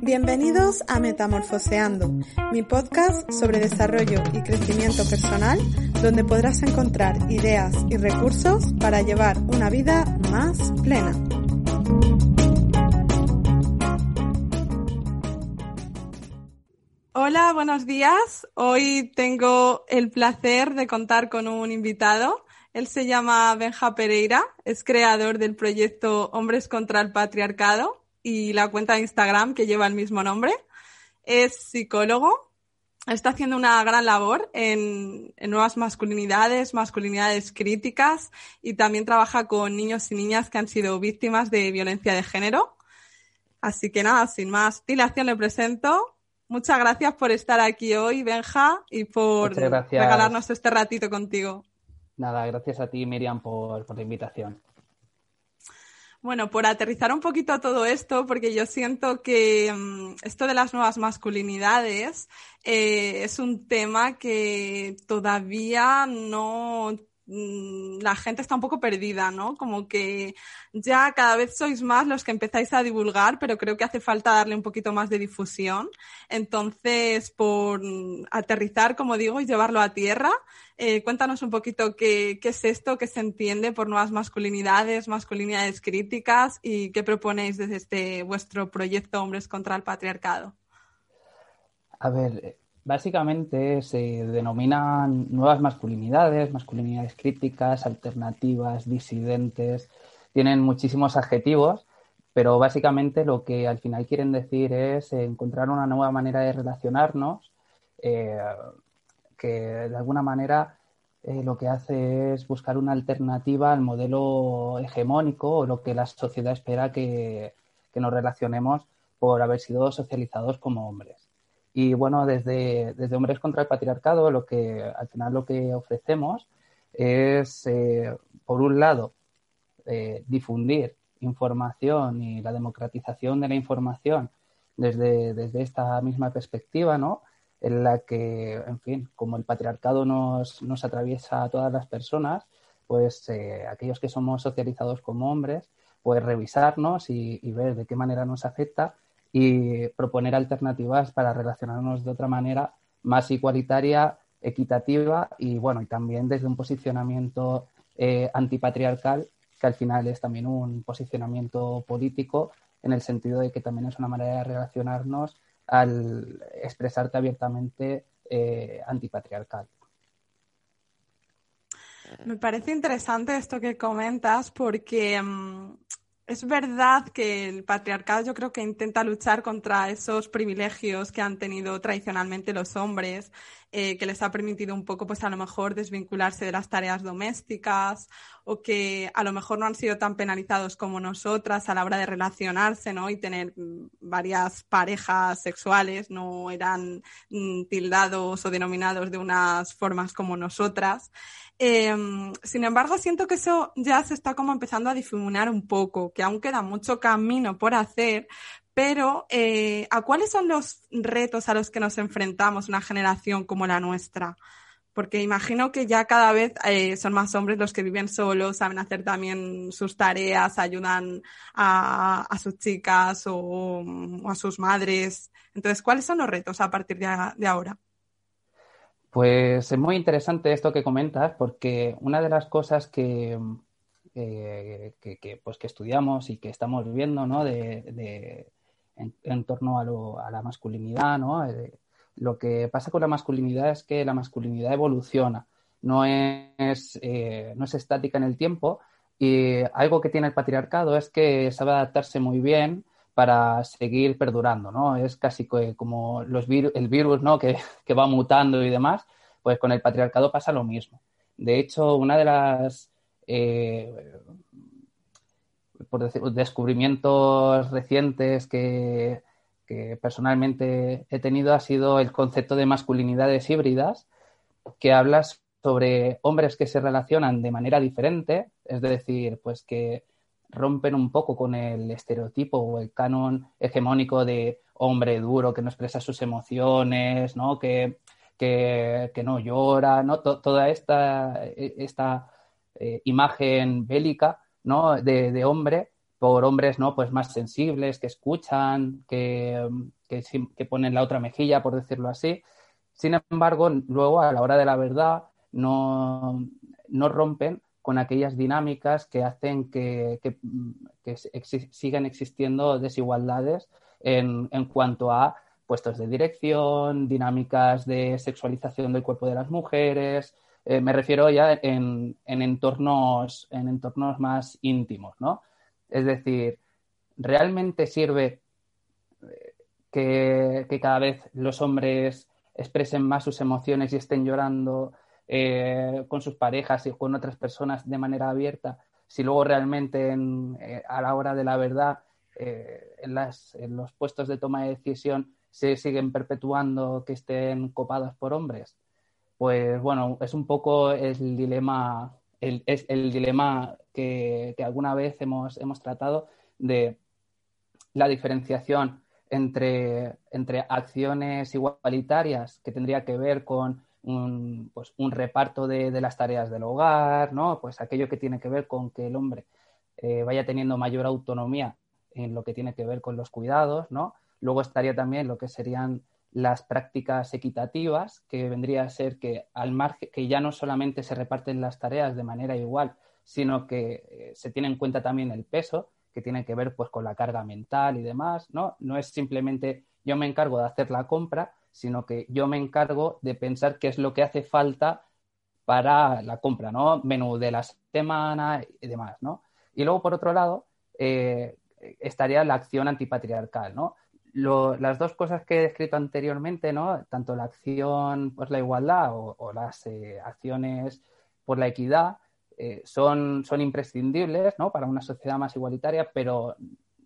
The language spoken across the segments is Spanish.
Bienvenidos a Metamorfoseando, mi podcast sobre desarrollo y crecimiento personal, donde podrás encontrar ideas y recursos para llevar una vida más plena. Hola, buenos días. Hoy tengo el placer de contar con un invitado. Él se llama Benja Pereira, es creador del proyecto Hombres contra el Patriarcado y la cuenta de Instagram que lleva el mismo nombre. Es psicólogo, está haciendo una gran labor en, nuevas masculinidades, masculinidades críticas y también trabaja con niños y niñas que han sido víctimas de violencia de género. Así que nada, sin más dilación le presento. Muchas gracias por estar aquí hoy, Benja, y por regalarnos este ratito contigo. Nada, gracias a ti, Miriam, por la invitación. Bueno, por aterrizar un poquito todo esto, porque yo siento que mm, esto de las nuevas masculinidades eh, es un tema que todavía no la gente está un poco perdida, ¿no? Como que ya cada vez sois más los que empezáis a divulgar, pero creo que hace falta darle un poquito más de difusión. Entonces, por aterrizar, como digo, y llevarlo a tierra, eh, cuéntanos un poquito qué, qué es esto, qué se entiende por nuevas masculinidades, masculinidades críticas y qué proponéis desde este vuestro proyecto Hombres contra el Patriarcado. A ver, Básicamente se denominan nuevas masculinidades, masculinidades críticas, alternativas, disidentes, tienen muchísimos adjetivos, pero básicamente lo que al final quieren decir es encontrar una nueva manera de relacionarnos eh, que de alguna manera eh, lo que hace es buscar una alternativa al modelo hegemónico o lo que la sociedad espera que nos relacionemos por haber sido socializados como hombres. Y bueno, desde, desde Hombres contra el Patriarcado, lo que al final lo que ofrecemos es, eh, por un lado, eh, difundir información y la democratización de la información desde, desde esta misma perspectiva, ¿no? En la que, en fin, como el patriarcado nos, nos atraviesa a todas las personas, pues eh, aquellos que somos socializados como hombres, pues revisarnos y, y ver de qué manera nos afecta y proponer alternativas para relacionarnos de otra manera más igualitaria, equitativa y bueno, y también desde un posicionamiento eh, antipatriarcal, que al final es también un posicionamiento político en el sentido de que también es una manera de relacionarnos al expresarte abiertamente eh, antipatriarcal. Me parece interesante esto que comentas porque mm, es verdad que el patriarcado yo creo que intenta luchar contra esos privilegios que han tenido tradicionalmente los hombres, eh, que les ha permitido un poco, pues a lo mejor desvincularse de las tareas domésticas o que a lo mejor no han sido tan penalizados como nosotras a la hora de relacionarse, ¿no? Y tener mm, varias parejas sexuales, no eran mm, tildados o denominados de unas formas como nosotras. Em, sin embargo, siento que eso ya se está como empezando a difuminar un poco, que aún queda mucho camino por hacer, pero eh, ¿a cuáles son los retos a los que nos enfrentamos una generación como la nuestra? Porque imagino que ya cada vez eh, son más hombres los que viven solos, saben hacer también sus tareas, ayudan a, sus chicas o, a sus madres. Entonces, ¿cuáles son los retos a partir de ahora? Pues es muy interesante esto que comentas porque una de las cosas que, pues que estudiamos y que estamos viendo ¿no? de, en, torno a, lo, a, la masculinidad, ¿no? Eh, lo que pasa con la masculinidad es que la masculinidad evoluciona, no es, eh, no es estática en el tiempo y algo que tiene el patriarcado es que sabe adaptarse muy bien para seguir perdurando, ¿no? Es casi como los el virus, ¿no? Que, va mutando y demás, pues con el patriarcado pasa lo mismo. De hecho, una de las eh, por decir, descubrimientos recientes que, personalmente he tenido ha sido el concepto de masculinidades híbridas, que habla sobre hombres que se relacionan de manera diferente, es decir, pues que rompen un poco con el estereotipo o el canon hegemónico de hombre duro que no expresa sus emociones, ¿no? Que, que, no llora, ¿no? toda esta, esta eh, imagen bélica ¿no? De, hombre por hombres ¿no? pues más sensibles, que escuchan, que, que, ponen la otra mejilla, por decirlo así. Sin embargo, luego a la hora de la verdad no, no rompen con aquellas dinámicas que hacen que, que, sigan existiendo desigualdades en, en, cuanto a puestos de dirección, dinámicas de sexualización del cuerpo de las mujeres, eh, me refiero ya en, entornos, en entornos más íntimos, ¿no? Es decir, ¿realmente sirve eh, que, cada vez los hombres expresen más sus emociones y estén llorando eh, con sus parejas y con otras personas de manera abierta, si luego realmente a la hora de la verdad en, en, los puestos de toma de decisión se siguen perpetuando que estén copados por hombres? Pues bueno, es un poco el dilema, el, es el dilema que, alguna vez hemos, hemos, tratado de la diferenciación entre, entre acciones igualitarias que tendría que ver con un, pues, reparto de, de, las tareas del hogar, ¿no? Pues aquello que tiene que ver con que el hombre eh, vaya teniendo mayor autonomía en lo que tiene que ver con los cuidados, ¿no? Luego estaría también lo que serían las prácticas equitativas, que vendría a ser que al margen, que ya no solamente se reparten las tareas de manera igual, sino que eh, se tiene en cuenta también el peso, que tiene que ver pues con la carga mental y demás, ¿no? No es simplemente yo me encargo de hacer la compra, sino que yo me encargo de pensar qué es lo que hace falta para la compra, ¿no? Menú de la semana y demás, ¿no? Y luego, por otro lado, eh, estaría la acción antipatriarcal, ¿no? Las dos cosas que he descrito anteriormente, ¿no? tanto la acción por la igualdad o, las eh, acciones por la equidad, eh, son, son imprescindibles ¿no? para una sociedad más igualitaria, pero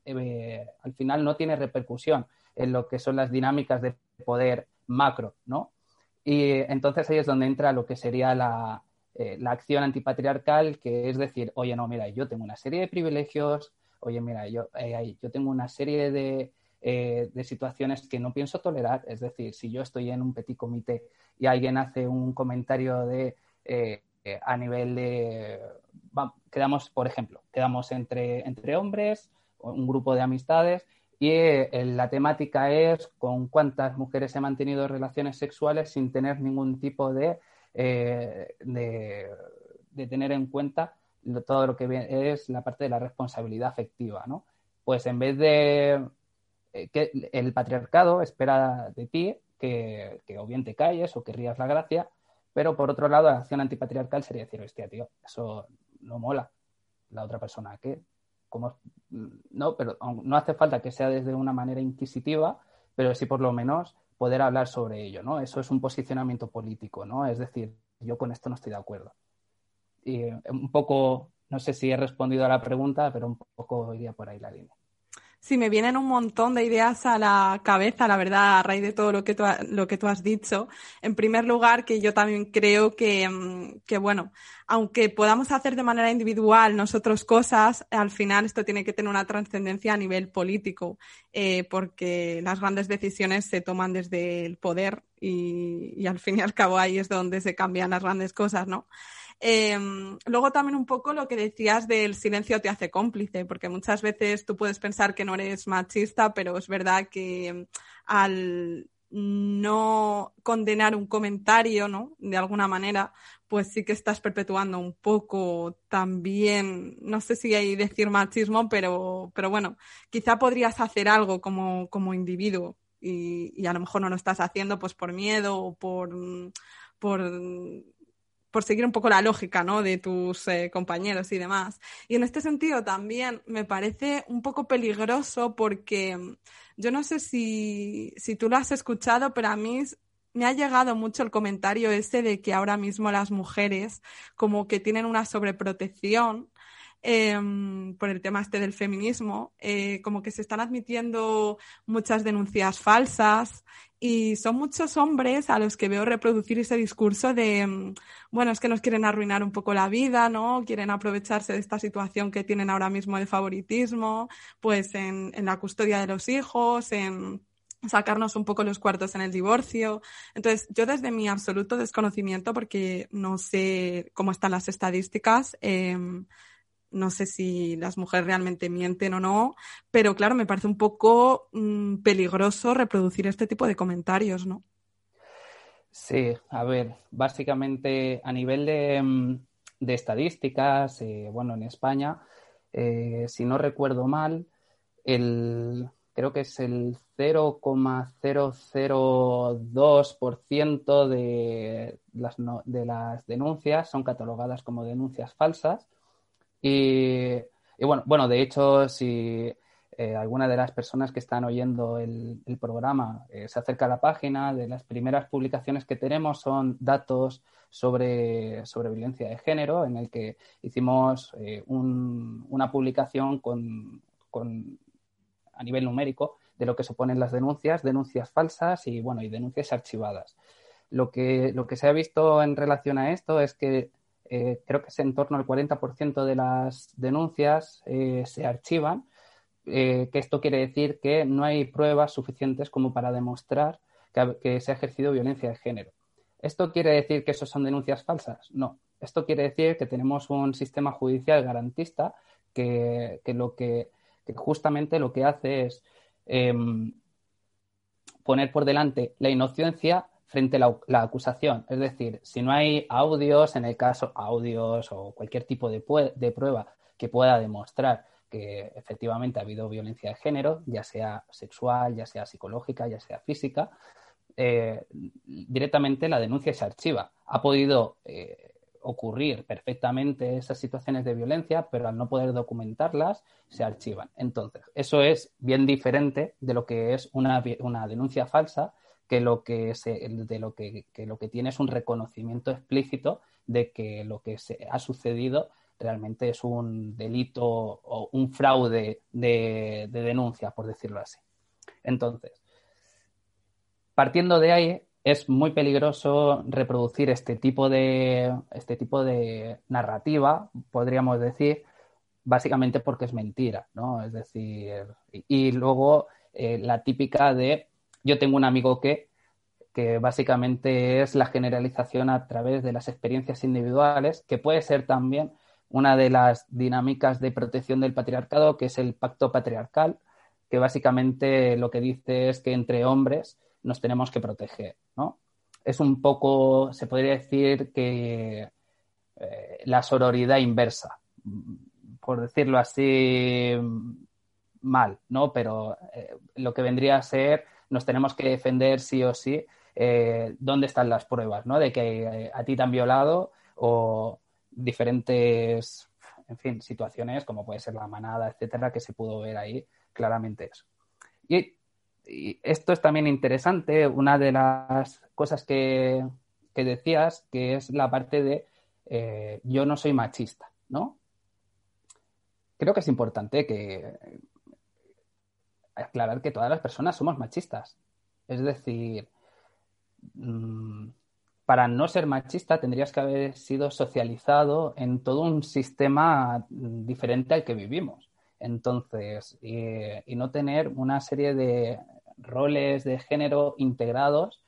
eh, al final no tiene repercusión en lo que son las dinámicas de poder macro. ¿no? Y entonces ahí es donde entra lo que sería la, la acción antipatriarcal, que es decir, oye, no, mira, yo tengo una serie de privilegios, oye, mira, yo, yo tengo una serie de eh, de situaciones que no pienso tolerar. Es decir, si yo estoy en un petit comité y alguien hace un comentario de eh, eh, a nivel de quedamos, por ejemplo, quedamos entre, entre hombres, un grupo de amistades, y la temática es con cuántas mujeres he mantenido relaciones sexuales sin tener ningún tipo de, de, de, tener en cuenta todo lo que es la parte de la responsabilidad afectiva, ¿no? Pues en vez de eh, que el patriarcado espera de ti que, o bien te calles o que rías la gracia, pero por otro lado la acción antipatriarcal sería decir, hostia, tío, eso no mola. La otra persona, ¿qué? ¿Cómo? No, pero no hace falta que sea desde una manera inquisitiva, pero sí por lo menos poder hablar sobre ello, ¿no? Eso es un posicionamiento político, ¿no? Es decir, yo con esto no estoy de acuerdo. Y eh, un poco, no sé si he respondido a la pregunta, pero un poco iría por ahí la línea. Sí, me vienen un montón de ideas a la cabeza, la verdad, a raíz de todo lo que tú, lo que tú has dicho. En primer lugar, que yo también creo que, mm, que, bueno, aunque podamos hacer de manera individual nosotros cosas, al final esto tiene que tener una trascendencia a nivel político, eh, porque las grandes decisiones se toman desde el poder y, y al fin y al cabo ahí es donde se cambian las grandes cosas, ¿no? Em, luego también un poco lo que decías del silencio te hace cómplice, porque muchas veces tú puedes pensar que no eres machista, pero es verdad que em, al no condenar un comentario, ¿no? De alguna manera, pues sí que estás perpetuando un poco también, no sé si hay decir machismo, pero, pero bueno, quizá podrías hacer algo como, como individuo y, a lo mejor no lo estás haciendo pues por miedo o por, por por seguir un poco la lógica, ¿no? De tus eh, compañeros y demás. Y en este sentido también me parece un poco peligroso porque mm, yo no sé si, si tú lo has escuchado, pero a mí me ha llegado mucho el comentario ese de que ahora mismo las mujeres como que tienen una sobreprotección em, por el tema este del feminismo, eh, como que se están admitiendo muchas denuncias falsas y son muchos hombres a los que veo reproducir ese discurso de, em, bueno, es que nos quieren arruinar un poco la vida, ¿no? Quieren aprovecharse de esta situación que tienen ahora mismo de favoritismo, pues en, en la custodia de los hijos, en sacarnos un poco los cuartos en el divorcio. Entonces, yo desde mi absoluto desconocimiento, porque no sé cómo están las estadísticas, em, no sé si las mujeres realmente mienten o no, pero claro, me parece un poco mm, peligroso reproducir este tipo de comentarios, ¿no? Sí, a ver, básicamente a nivel de, mm, estadísticas, eh, bueno, en España, eh, si no recuerdo mal, el, creo que es el 0,002% de las, de las denuncias son catalogadas como denuncias falsas. Y, bueno, bueno, de hecho, si eh, alguna de las personas que están oyendo el, programa eh, se acerca a la página, de las primeras publicaciones que tenemos son datos sobre, sobre violencia de género, en el que hicimos eh, una publicación con, con a nivel numérico de lo que suponen las denuncias, denuncias falsas y, bueno, y denuncias archivadas. Lo que, lo que se ha visto en relación a esto es que eh, creo que es en torno al 40% de las denuncias eh, se archivan, eh, que esto quiere decir que no hay pruebas suficientes como para demostrar que, se ha ejercido violencia de género. ¿Esto quiere decir que eso son denuncias falsas? No. Esto quiere decir que tenemos un sistema judicial garantista que, que lo que que justamente lo que hace es em, poner por delante la inocencia frente a la, acusación. Es decir, si no hay audios, en el caso audios o cualquier tipo de, prueba que pueda demostrar que efectivamente ha habido violencia de género, ya sea sexual, ya sea psicológica, ya sea física, eh, directamente la denuncia se archiva. Ha podido eh, ocurrir perfectamente esas situaciones de violencia, pero al no poder documentarlas, se archivan. Entonces, eso es bien diferente de lo que es una, una denuncia falsa, que lo que, se, de lo que, lo que tiene es un reconocimiento explícito de que lo que se ha sucedido realmente es un delito o un fraude de, de denuncia, por decirlo así. Entonces, partiendo de ahí, es muy peligroso reproducir este tipo de, este tipo de narrativa, podríamos decir, básicamente porque es mentira, ¿no? Es decir, y, luego eh, la típica de yo tengo un amigo que, que básicamente es la generalización a través de las experiencias individuales, que puede ser también una de las dinámicas de protección del patriarcado, que es el pacto patriarcal, que básicamente lo que dice es que entre hombres nos tenemos que proteger, ¿no? Es un poco, se podría decir que eh, la sororidad inversa, por decirlo así mal, ¿no? Pero eh, lo que vendría a ser, nos tenemos que defender sí o sí eh, dónde están las pruebas, ¿no? De que a ti te han violado o diferentes, en fin, situaciones como puede ser la manada, etcétera, que se pudo ver ahí claramente eso. Y esto es también interesante, una de las cosas que, decías, que es la parte de eh, yo no soy machista, ¿no? Creo que es importante que aclarar que todas las personas somos machistas. Es decir, mm, para no ser machista tendrías que haber sido socializado en todo un sistema diferente al que vivimos. Entonces, y no tener una serie de roles de género integrados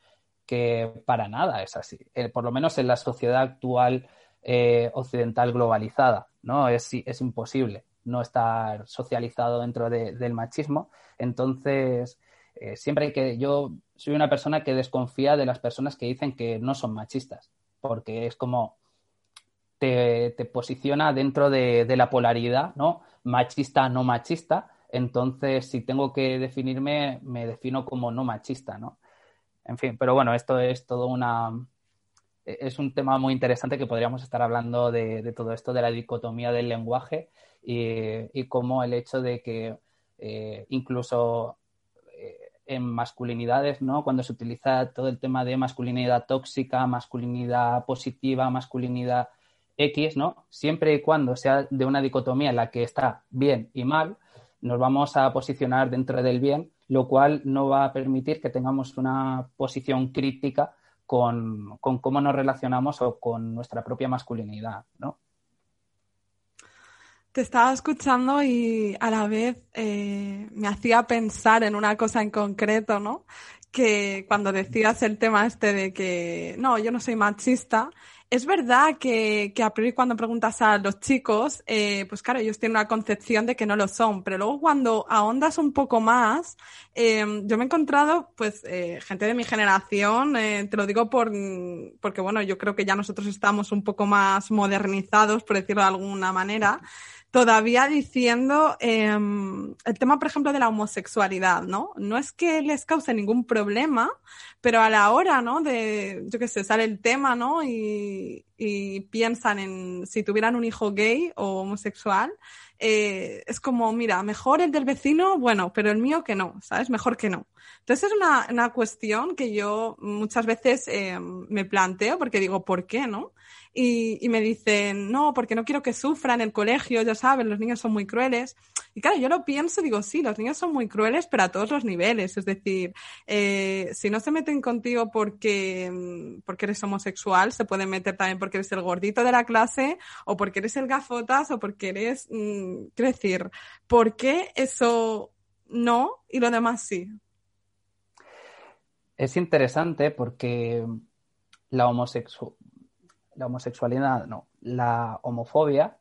que para nada es así, eh, por lo menos en la sociedad actual eh, occidental globalizada, ¿no? Es, es imposible no estar socializado dentro del machismo. Entonces, eh, siempre hay que, yo soy una persona que desconfía de las personas que dicen que no son machistas, porque es como te, posiciona dentro de, de, la polaridad, ¿no? Machista, no machista, entonces, si tengo que definirme, me defino como no machista, ¿no? En fin, pero bueno, esto es todo una... Es un tema muy interesante que podríamos estar hablando de, todo esto, de la dicotomía del lenguaje y, cómo el hecho de que eh, incluso eh, en masculinidades, ¿no? Cuando se utiliza todo el tema de masculinidad tóxica, masculinidad positiva, masculinidad X, ¿no? Siempre y cuando sea de una dicotomía en la que está bien y mal, nos vamos a posicionar dentro del bien, lo cual no va a permitir que tengamos una posición crítica con, cómo nos relacionamos o con nuestra propia masculinidad, ¿no? Te estaba escuchando y a la vez eh, me hacía pensar en una cosa en concreto, ¿no? Que cuando decías el tema este de que no, yo no soy machista, es verdad que, que, a priori cuando preguntas a los chicos, eh, pues claro, ellos tienen una concepción de que no lo son, pero luego cuando ahondas un poco más, eh, yo me he encontrado, pues, eh, gente de mi generación, te lo digo por, porque bueno, yo creo que ya nosotros estamos un poco más modernizados, por decirlo de alguna manera, todavía diciendo em, el tema, por ejemplo, de la homosexualidad, ¿no? No es que les cause ningún problema, pero a la hora, ¿no? De, yo qué sé, sale el tema, ¿no? Y, y piensan en si tuvieran un hijo gay o homosexual, eh, es como, mira, mejor el del vecino, bueno, pero el mío que no, ¿sabes? Mejor que no. Entonces es una, una cuestión que yo muchas veces eh, me planteo porque digo, ¿por qué, no? Y, me dicen, no, porque no quiero que sufran en el colegio, ya saben, los niños son muy crueles. Y claro, yo lo pienso digo, sí, los niños son muy crueles, pero a todos los niveles. Es decir, eh, si no se meten contigo porque, porque eres homosexual, se pueden meter también porque eres el gordito de la clase, o porque eres el gafotas, o porque eres, mmm, quiero decir, ¿por qué eso no y lo demás sí? Es interesante porque la homosexualidad la homosexualidad, no, la homofobia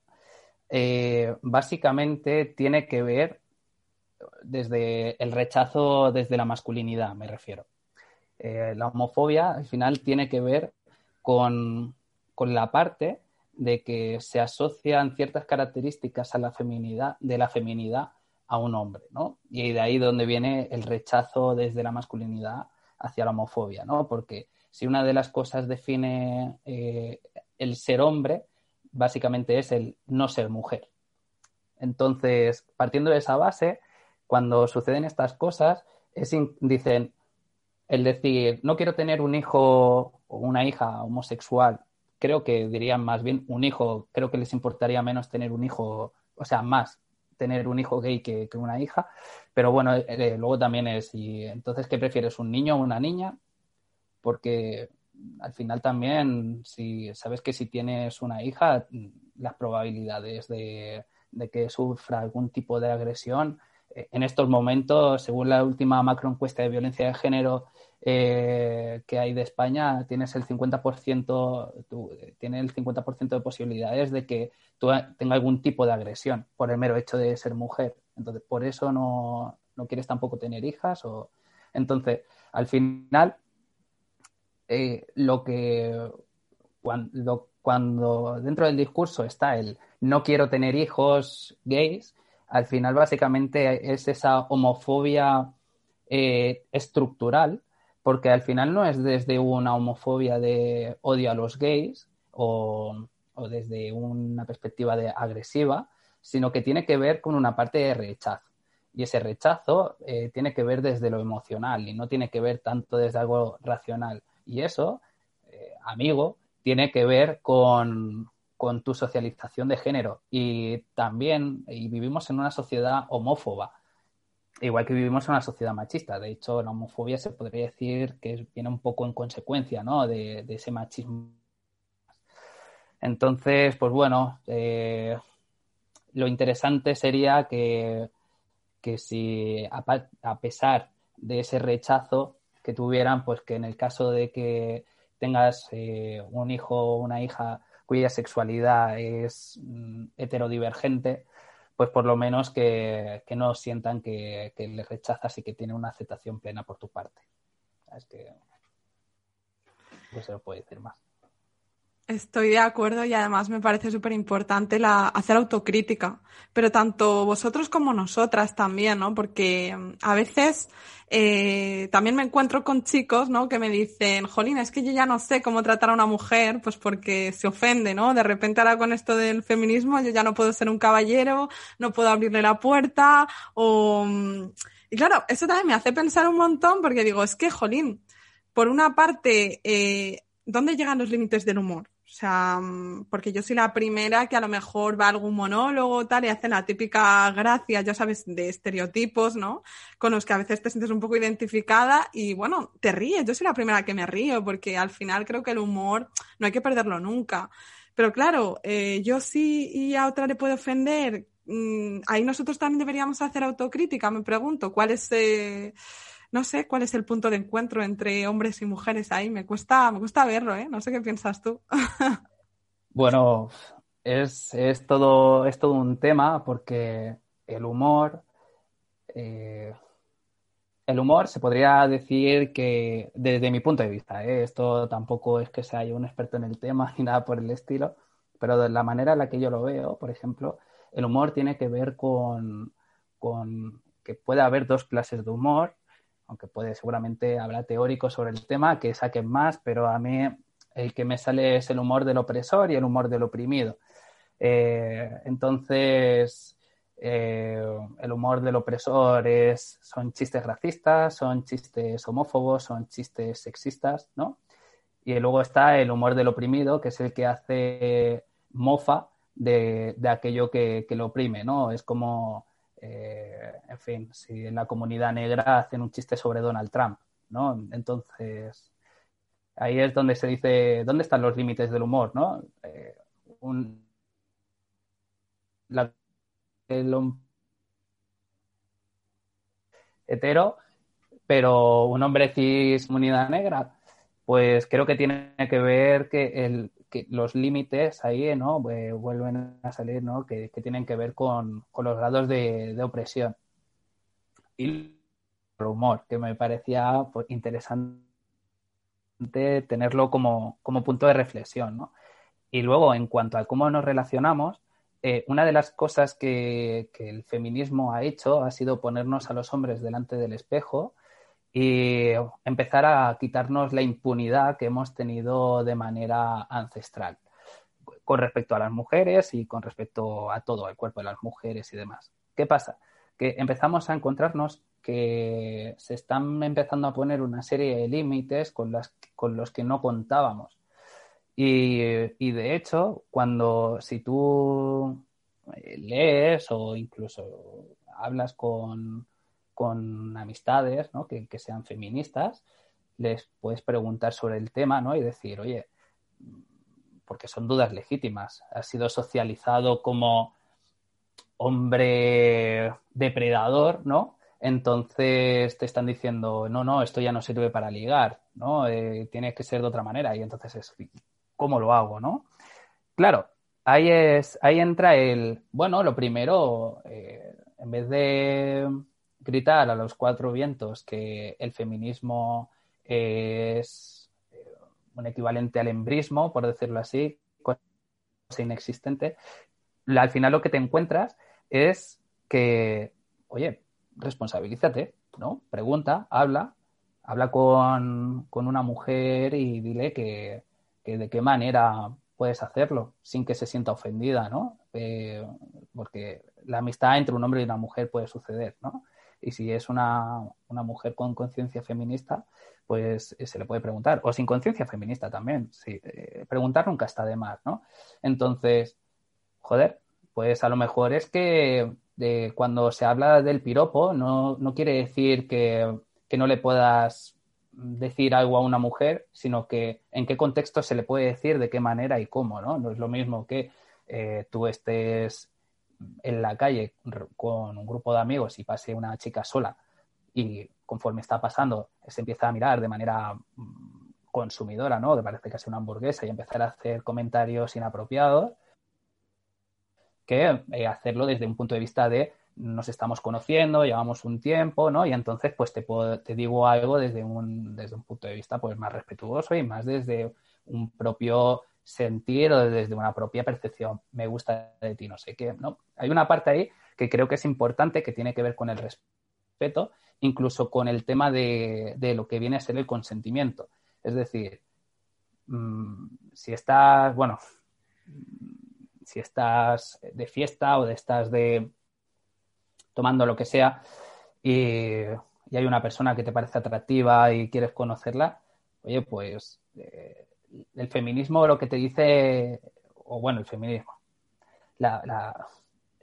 eh, básicamente tiene que ver desde el rechazo desde la masculinidad, me refiero. Eh, la homofobia al final tiene que ver con, con, la parte de que se asocian ciertas características a la feminidad, de la feminidad a un hombre, ¿no? Y de ahí donde viene el rechazo desde la masculinidad hacia la homofobia, ¿no? Porque si una de las cosas define eh, el ser hombre, básicamente es el no ser mujer. Entonces, partiendo de esa base, cuando suceden estas cosas, es dicen el decir, no quiero tener un hijo o una hija homosexual, creo que dirían más bien un hijo, creo que les importaría menos tener un hijo, o sea, más tener un hijo gay que, una hija, pero bueno, eh, luego también es, y entonces, ¿qué prefieres, un niño o una niña? Porque al final también, si sabes que si tienes una hija, las probabilidades de, que sufra algún tipo de agresión, eh, en estos momentos, según la última macroencuesta de violencia de género eh, que hay de España, tienes el 50%, tú, tiene el 50% de posibilidades de que tú tenga algún tipo de agresión por el mero hecho de ser mujer. Entonces, por eso no, no quieres tampoco tener hijas. O... Entonces, al final, eh, lo que cuando, dentro del discurso está el no quiero tener hijos gays, al final básicamente es esa homofobia eh, estructural, porque al final no es desde una homofobia de odio a los gays o, o desde una perspectiva de agresiva, sino que tiene que ver con una parte de rechazo. Y ese rechazo eh, tiene que ver desde lo emocional y no tiene que ver tanto desde algo racional. Y eso, eh, amigo, tiene que ver con, con, tu socialización de género. Y también, y vivimos en una sociedad homófoba, igual que vivimos en una sociedad machista. De hecho, la homofobia se podría decir que viene un poco en consecuencia ¿no? de, ese machismo. Entonces, pues bueno, eh, lo interesante sería que, que si a pesar de ese rechazo que tuvieran, pues que en el caso de que tengas eh, un hijo o una hija cuya sexualidad es mm, heterodivergente, pues por lo menos que, que no sientan que, que les rechazas y que tienen una aceptación plena por tu parte. Es que no se lo puede decir más. Estoy de acuerdo y además me parece súper importante la, hacer autocrítica, pero tanto vosotros como nosotras también, ¿no? Porque mm, a veces eh, también me encuentro con chicos, ¿no? Que me dicen, Jolín, es que yo ya no sé cómo tratar a una mujer, pues porque se ofende, ¿no? De repente ahora con esto del feminismo yo ya no puedo ser un caballero, no puedo abrirle la puerta o... Mm, y claro, eso también me hace pensar un montón porque digo, es que, Jolín, por una parte, eh, ¿dónde llegan los límites del humor? O sea, mm, porque yo soy la primera que a lo mejor va a algún monólogo tal y hace la típica gracia, ya sabes, de estereotipos, ¿no? Con los que a veces te sientes un poco identificada y bueno, te ríes. Yo soy la primera que me río porque al final creo que el humor no hay que perderlo nunca. Pero claro, eh, yo sí y a otra le puedo ofender. Mm, ahí nosotros también deberíamos hacer autocrítica, me pregunto. ¿Cuál es, eh, no sé, cuál es el punto de encuentro entre hombres y mujeres ahí? Me cuesta, me cuesta verlo, ¿eh? No sé qué piensas tú. bueno, es, todo, es todo un tema porque el humor eh, el humor se podría decir que, desde mi punto de vista, ¿eh? esto tampoco es que sea yo un experto en el tema ni nada por el estilo, pero de la manera en la que yo lo veo, por ejemplo, el humor tiene que ver con, que puede haber dos clases de humor, aunque puede seguramente habrá teóricos sobre el tema que saquen más, pero a mí el que me sale es el humor del opresor y el humor del oprimido. Eh, entonces, eh, el humor del opresor es, son chistes racistas, son chistes homófobos, son chistes sexistas, ¿no? Y luego está el humor del oprimido, que es el que hace mofa de, aquello que, lo oprime, ¿no? Es como, eh, en fin, si en la comunidad negra hacen un chiste sobre Donald Trump, ¿no? Entonces, ahí es donde se dice, ¿dónde están los límites del humor, ¿no? Eh, un, hetero, pero un hombre cis comunidad negra, pues creo que tiene que ver que, el, que los límites ahí, ¿no? Pues vuelven a salir, ¿no? Que, tienen que ver con, los grados de, opresión. Y el humor, que me parecía pues, interesante tenerlo como, como punto de reflexión, ¿no? Y luego, en cuanto a cómo nos relacionamos, eh, una de las cosas que, el feminismo ha hecho ha sido ponernos a los hombres delante del espejo y empezar a quitarnos la impunidad que hemos tenido de manera ancestral con respecto a las mujeres y con respecto a todo el cuerpo de las mujeres y demás. ¿Qué pasa? Que empezamos a encontrarnos que se están empezando a poner una serie de límites con, con los que no contábamos. Y, de hecho, cuando si tú eh, lees o incluso hablas con, amistades que, sean feministas, les puedes preguntar sobre el tema ¿no? y decir, oye, porque son dudas legítimas, has sido socializado como hombre depredador, ¿no? Entonces te están diciendo, no, no, esto ya no sirve para ligar, ¿no? Eh, tiene que ser de otra manera. Y entonces es, cómo lo hago, ¿no? Claro, ahí, es, ahí entra el, bueno, lo primero, eh, en vez de gritar a los cuatro vientos que el feminismo es eh, un equivalente al embrismo, por decirlo así, cosa inexistente, al final lo que te encuentras es que, oye, responsabilízate, ¿no? Pregunta, habla, habla con, con una mujer y dile que, que de qué manera puedes hacerlo sin que se sienta ofendida, ¿no? Eh, porque la amistad entre un hombre y una mujer puede suceder, ¿no? Y si es una, mujer con conciencia feminista, pues eh, se le puede preguntar. O sin conciencia feminista también. Eh, preguntar nunca está de más, ¿no? Entonces, joder, pues a lo mejor es que cuando se habla del piropo no, no quiere decir que, que no le puedas decir algo a una mujer, sino que en qué contexto se le puede decir, de qué manera y cómo, ¿no? No es lo mismo que eh, tú estés en la calle con un grupo de amigos y pase una chica sola y conforme está pasando se empieza a mirar de manera mm, consumidora, ¿no? Que parece que es una hamburguesa y empezar a hacer comentarios inapropiados que eh, hacerlo desde un punto de vista de nos estamos conociendo, llevamos un tiempo, ¿no? Y entonces, pues te, puedo, te digo algo desde un, desde un punto de vista pues, más respetuoso y más desde un propio sentir o desde una propia percepción. Me gusta de ti, no sé qué, ¿no? Hay una parte ahí que creo que es importante, que tiene que ver con el respeto, incluso con el tema de, de lo que viene a ser el consentimiento. Es decir, mmm, si estás, bueno, si estás de fiesta o de estás de tomando lo que sea y, hay una persona que te parece atractiva y quieres conocerla, oye, pues eh, el feminismo lo que te dice, o bueno, el feminismo, el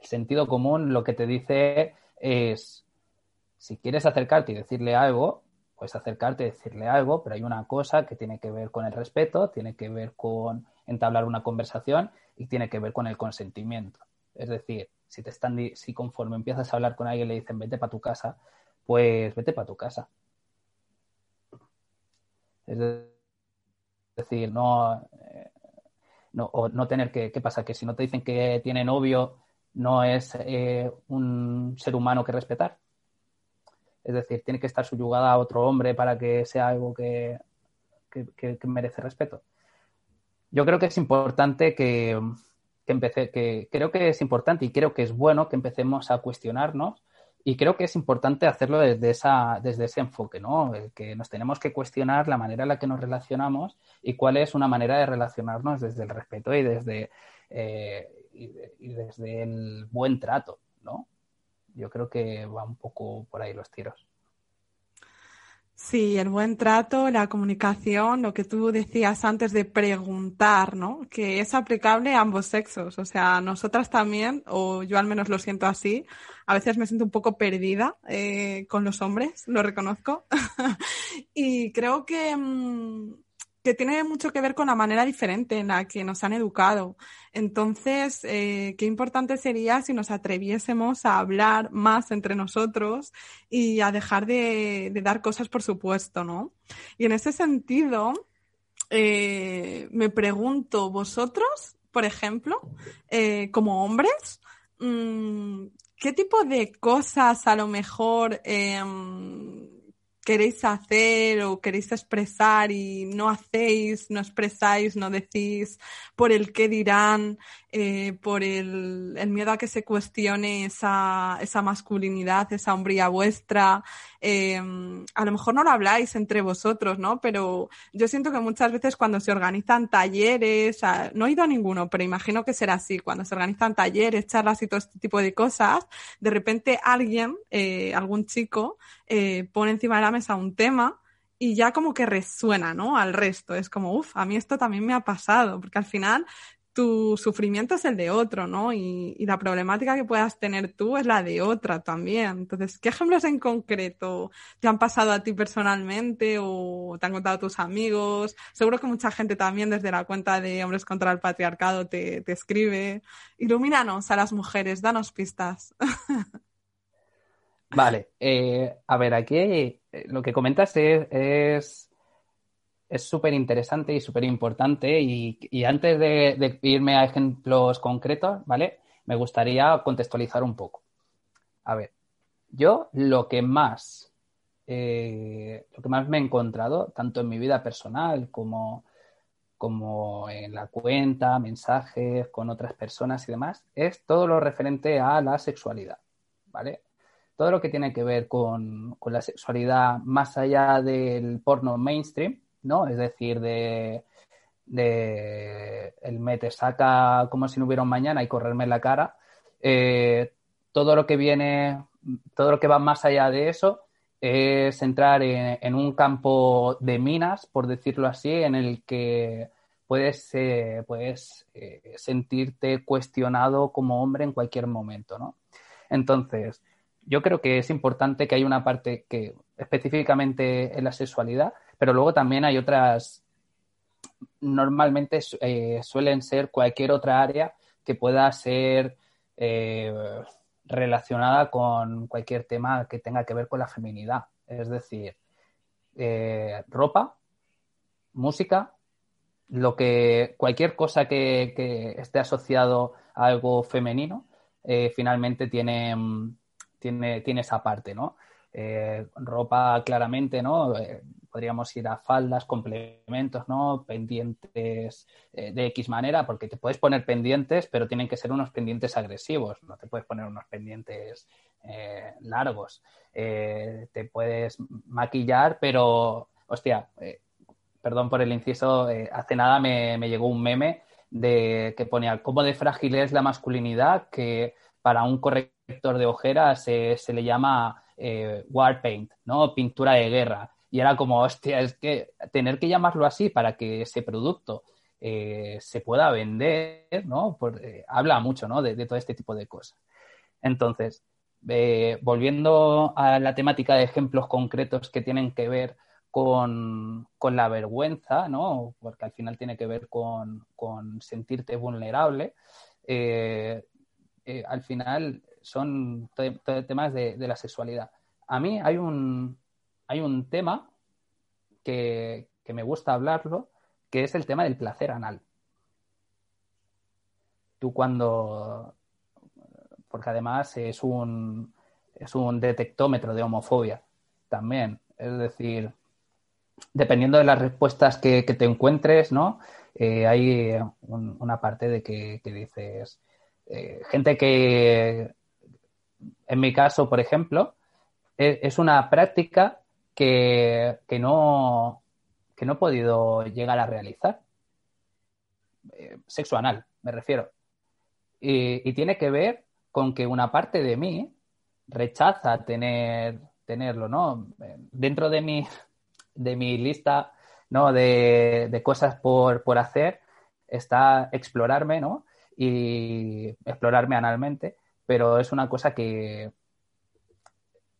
sentido común lo que te dice es, si quieres acercarte y decirle algo, puedes acercarte y decirle algo, pero hay una cosa que tiene que ver con el respeto, tiene que ver con entablar una conversación y tiene que ver con el consentimiento. Es decir, si te están si conforme empiezas a hablar con alguien le dicen vete para tu casa, pues vete para tu casa. Es decir, no, eh, no, o no tener que, ¿qué pasa? Que si no te dicen que tiene novio, no es eh, un ser humano que respetar. Es decir, tiene que estar subyugada a otro hombre para que sea algo que, merece respeto. Yo creo que es importante que, que que creo que es importante y creo que es bueno que empecemos a cuestionarnos y creo que es importante hacerlo desde, esa, desde ese enfoque, ¿no? que nos tenemos que cuestionar la manera en la que nos relacionamos y cuál es una manera de relacionarnos desde el respeto y desde, eh, y desde el buen trato, ¿no? yo creo que va un poco por ahí los tiros. Sí, el buen trato, la comunicación, lo que tú decías antes de preguntar, ¿no? Que es aplicable a ambos sexos. O sea, nosotras también, o yo al menos lo siento así, a veces me siento un poco perdida eh, con los hombres, lo reconozco. y creo que, mm, que tiene mucho que ver con la manera diferente en la que nos han educado. Entonces, eh, qué importante sería si nos atreviésemos a hablar más entre nosotros y a dejar de, dar cosas por supuesto, ¿no? Y en ese sentido, eh, me pregunto, vosotros, por ejemplo, eh, como hombres, mm, ¿qué tipo de cosas a lo mejor em, queréis hacer o queréis expresar y no hacéis, no expresáis, no decís por el qué dirán, eh, por el, miedo a que se cuestione esa, esa masculinidad, esa hombría vuestra. Em, a lo mejor no lo habláis entre vosotros, ¿no? Pero yo siento que muchas veces cuando se organizan talleres, no he ido a ninguno, pero imagino que será así, cuando se organizan talleres, charlas y todo este tipo de cosas, de repente alguien, eh, algún chico, eh, pone encima de la mesa un tema y ya como que resuena, ¿no? Al resto. Es como, uff, a mí esto también me ha pasado, porque al final tu sufrimiento es el de otro, ¿no? Y, la problemática que puedas tener tú es la de otra también. Entonces, ¿qué ejemplos en concreto te han pasado a ti personalmente o te han contado tus amigos? Seguro que mucha gente también desde la cuenta de Hombres contra el Patriarcado te, te escribe. Ilumínanos a las mujeres, danos pistas. Vale, eh, a ver, aquí eh, lo que comentas es es súper interesante y súper importante. Y, antes de, irme a ejemplos concretos, ¿vale? Me gustaría contextualizar un poco. A ver, yo lo que más, eh, lo que más me he encontrado, tanto en mi vida personal como, como en la cuenta, mensajes con otras personas y demás, es todo lo referente a la sexualidad, ¿vale? Todo lo que tiene que ver con, con la sexualidad más allá del porno mainstream, ¿no? Es decir, de, el me te saca como si no hubiera un mañana y correrme en la cara. Eh, todo lo que viene, todo lo que va más allá de eso es entrar en, un campo de minas, por decirlo así, en el que puedes, eh, puedes eh, sentirte cuestionado como hombre en cualquier momento, ¿no? Entonces, yo creo que es importante que haya una parte que específicamente en la sexualidad, pero luego también hay otras, normalmente eh, suelen ser cualquier otra área que pueda ser eh, relacionada con cualquier tema que tenga que ver con la feminidad. Es decir, eh, ropa, música, lo que cualquier cosa que, esté asociado a algo femenino, finalmente tiene, tiene, tiene esa parte, ¿no? Ropa claramente, ¿no? podríamos ir a faldas, complementos, ¿no? Pendientes eh, de X manera, porque te puedes poner pendientes, pero tienen que ser unos pendientes agresivos, no te puedes poner unos pendientes eh, largos. Eh, te puedes maquillar, pero, hostia, perdón por el inciso, hace nada me, llegó un meme de que ponía cómo de frágil es la masculinidad, que para un de ojeras se le llama war paint, ¿no? Pintura de guerra Y era como, hostia, es que tener que llamarlo así para que ese producto eh, se pueda vender, ¿no? Eh, habla mucho, ¿no? De, todo este tipo de cosas. Entonces, eh, volviendo a la temática de ejemplos concretos que tienen que ver con, la vergüenza, ¿no? Porque al final tiene que ver con, sentirte vulnerable. al final son temas de, la sexualidad. A mí hay un, hay un tema que, me gusta hablarlo, que es el tema del placer anal. Tú cuando, porque además es un, es un detectómetro de homofobia también, es decir, dependiendo de las respuestas que, te encuentres, ¿no? Eh, hay una parte de que, dices, eh, gente que, en mi caso, por ejemplo, e, es una práctica que, no, que no he podido llegar a realizar. Eh, sexo anal, me refiero. Y, tiene que ver con que una parte de mí rechaza tener, tenerlo, ¿no? Dentro de mi, de mi lista ¿no? de, cosas por, por, hacer está explorarme, ¿no? Y explorarme analmente, pero es una cosa que,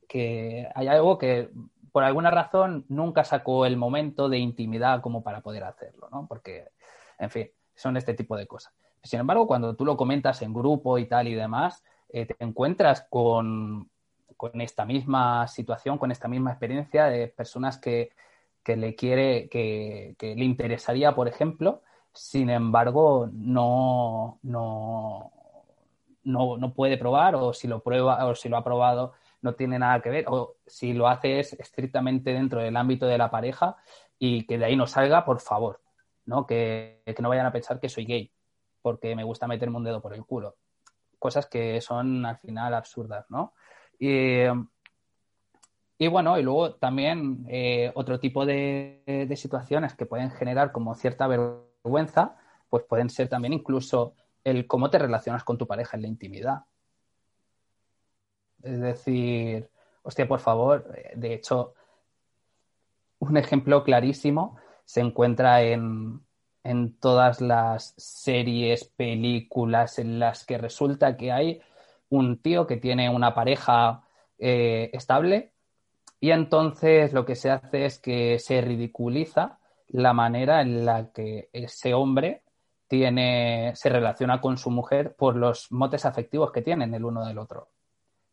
que hay algo que por alguna razón nunca sacó el momento de intimidad como para poder hacerlo, ¿no? Porque, en fin, son este tipo de cosas. Sin embargo, cuando tú lo comentas en grupo y tal y demás, eh, te encuentras con, esta misma situación, con esta misma experiencia de personas que, le quiere, que, le interesaría, por ejemplo, sin embargo, no, no, no, no puede probar o si lo prueba o si lo ha probado no tiene nada que ver, o si lo hace es estrictamente dentro del ámbito de la pareja y que de ahí no salga, por favor, ¿no? Que, no vayan a pensar que soy gay porque me gusta meterme un dedo por el culo. Cosas que son al final absurdas, ¿no? Y, bueno, y luego también eh, otro tipo de, de, situaciones que pueden generar como cierta vergüenza, pues pueden ser también incluso el cómo te relacionas con tu pareja en la intimidad. Es decir, hostia, por favor, eh, de hecho, un ejemplo clarísimo se encuentra en, todas las series, películas en las que resulta que hay un tío que tiene una pareja eh, estable y entonces lo que se hace es que se ridiculiza la manera en la que ese hombre tiene, se relaciona con su mujer por los motes afectivos que tienen el uno del otro.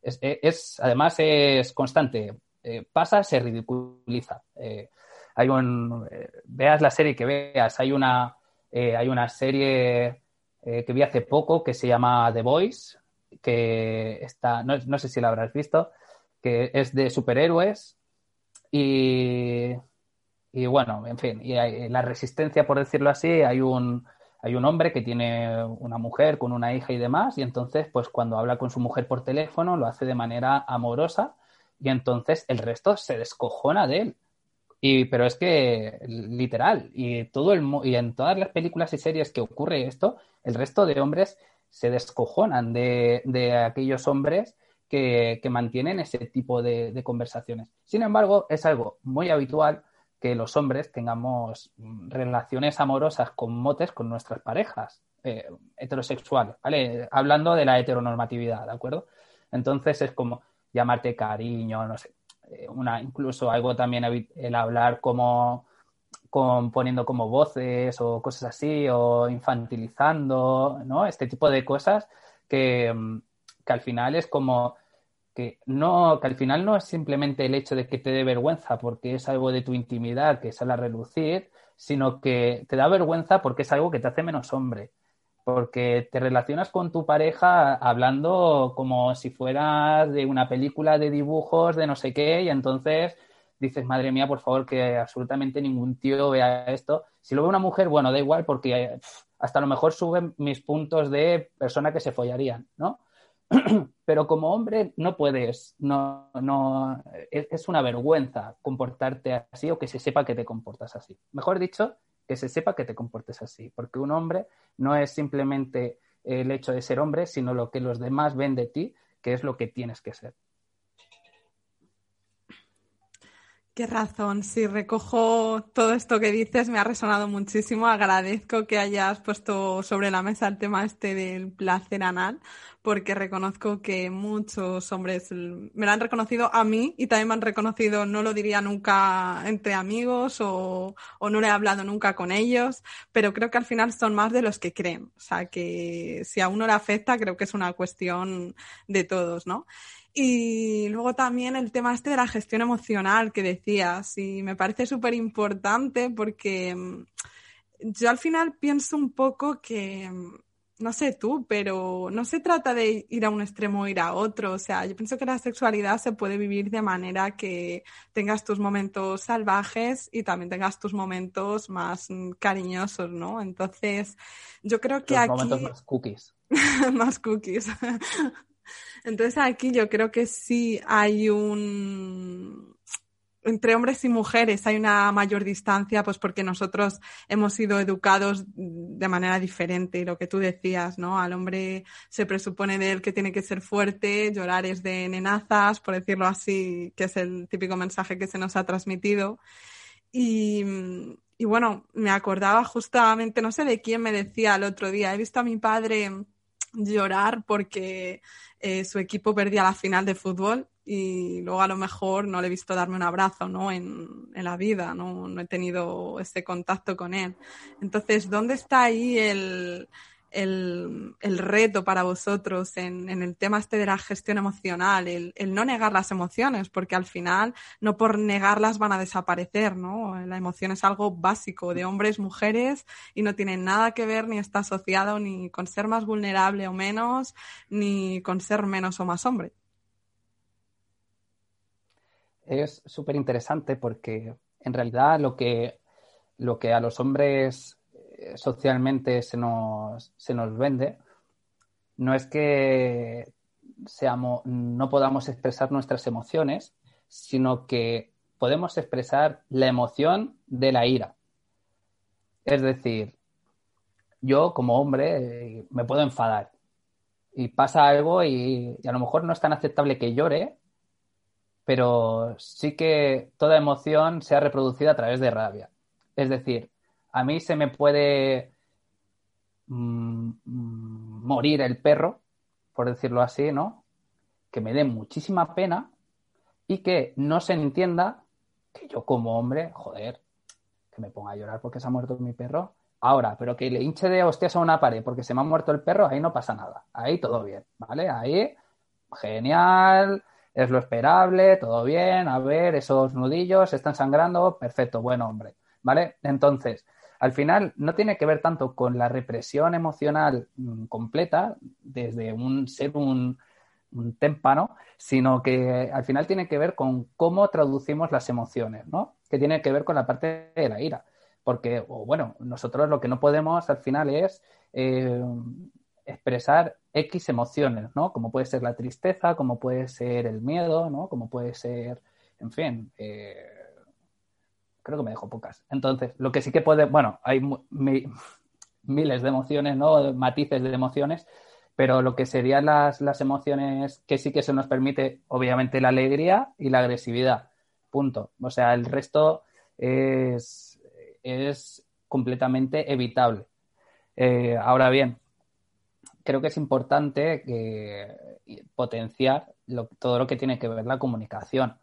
Es, además es constante. Eh, pasa, se ridiculiza. Eh, hay un, eh, veas la serie que veas, hay una, hay una serie que vi hace poco que se llama The Voice, que está, no, sé si la habrás visto, que es de superhéroes y, y bueno, en fin, y la resistencia, por decirlo así, hay un, hay un hombre que tiene una mujer con una hija y demás, y entonces, pues cuando habla con su mujer por teléfono, lo hace de manera amorosa, y entonces el resto se descojona de él. Y, pero es que, literal, y, todo el, y en todas las películas y series que ocurre esto, el resto de hombres se descojonan de, de aquellos hombres que, que, mantienen ese tipo de, de conversaciones. Sin embargo, es algo muy habitual que los hombres tengamos relaciones amorosas con motes con nuestras parejas eh, heterosexuales, ¿vale? Hablando de la heteronormatividad, ¿de acuerdo? Entonces es como llamarte cariño, no sé, eh, una, incluso algo también el hablar como con, poniendo como voces o cosas así, o infantilizando, ¿no? Este tipo de cosas que, que al final es como que no, que al final no es simplemente el hecho de que te dé vergüenza porque es algo de tu intimidad que sale a relucir, sino que te da vergüenza porque es algo que te hace menos hombre. Porque te relacionas con tu pareja hablando como si fueras de una película de dibujos de no sé qué, y entonces dices, madre mía, por favor, que absolutamente ningún tío vea esto. Si lo ve una mujer, bueno, da igual, porque hasta a lo mejor suben mis puntos de persona que se follarían, ¿no? pero como hombre no puedes, no, no, es, una vergüenza comportarte así o que se sepa que te comportas así. Mejor dicho, que se sepa que te comportes así, porque un hombre no es simplemente el hecho de ser hombre, sino lo que los demás ven de ti, que es lo que tienes que ser. Qué razón, sí, recojo todo esto que dices, me ha resonado muchísimo. Agradezco que hayas puesto sobre la mesa el tema este del placer anal, porque reconozco que muchos hombres me lo han reconocido a mí y también me han reconocido, no lo diría nunca entre amigos o, o no le he hablado nunca con ellos, pero creo que al final son más de los que creen. O sea, que si a uno le afecta, creo que es una cuestión de todos, ¿no? Y luego también el tema este de la gestión emocional que decías, y me parece súper importante porque mm, yo al final pienso un poco que, mm, no sé tú, pero no se trata de ir a un extremo o ir a otro. O sea, yo pienso que la sexualidad se puede vivir de manera que tengas tus momentos salvajes y también tengas tus momentos más mm, cariñosos, ¿no? Entonces, yo creo que aquí... momentos más cookies. más cookies. Entonces aquí yo creo que sí hay un entre hombres y mujeres hay una mayor distancia, pues porque nosotros hemos sido educados de manera diferente. Lo que tú decías, ¿no? Al hombre se presupone de él que tiene que ser fuerte, llorar es de nenazas, por decirlo así, que es el típico mensaje que se nos ha transmitido. Y, y bueno, me acordaba justamente, no sé de quién me decía el otro día, he visto a mi padre llorar porque eh, su equipo perdía la final de fútbol y luego a lo mejor no le he visto darme un abrazo ¿no? en, en la vida, ¿no? no he tenido ese contacto con él. Entonces, ¿dónde está ahí el, el, el, reto para vosotros en, en, el tema este de la gestión emocional, el, el, no negar las emociones, porque al final no por negarlas van a desaparecer, ¿no? La emoción es algo básico de hombres, mujeres y no tiene nada que ver ni está asociado ni con ser más vulnerable o menos, ni con ser menos o más hombre. Es súper interesante porque en realidad lo que, lo que a los hombres socialmente se nos, se nos vende, no es que seamos, no podamos expresar nuestras emociones, sino que podemos expresar la emoción de la ira. Es decir, yo como hombre me puedo enfadar y pasa algo y, y, a lo mejor no es tan aceptable que llore, pero sí que toda emoción se ha reproducido a través de rabia. Es decir, a mí se me puede mm, mm, morir el perro, por decirlo así, ¿no? Que me dé muchísima pena y que no se entienda que yo como hombre, joder, que me ponga a llorar porque se ha muerto mi perro. Ahora, pero que le hinche de hostias a una pared porque se me ha muerto el perro, ahí no pasa nada. Ahí todo bien, ¿vale? Ahí, genial, es lo esperable, todo bien, a ver, esos nudillos están sangrando, perfecto, buen hombre, ¿vale? Entonces, al final no tiene que ver tanto con la represión emocional mm, completa, desde un ser un, témpano, sino que al final tiene que ver con cómo traducimos las emociones, ¿no? Que tiene que ver con la parte de la ira. Porque, o bueno, nosotros lo que no podemos al final es eh, expresar X emociones, ¿no? Como puede ser la tristeza, como puede ser el miedo, ¿no? Como puede ser, en fin, eh, creo que me dejo pocas. Entonces, lo que sí que puede, bueno, hay miles de emociones, ¿no? Matices de emociones, pero lo que serían las, las emociones que sí que se nos permite, obviamente, la alegría y la agresividad. Punto. O sea, el resto es, es completamente evitable. Eh, ahora bien, creo que es importante potenciar todo lo que tiene que ver la comunicación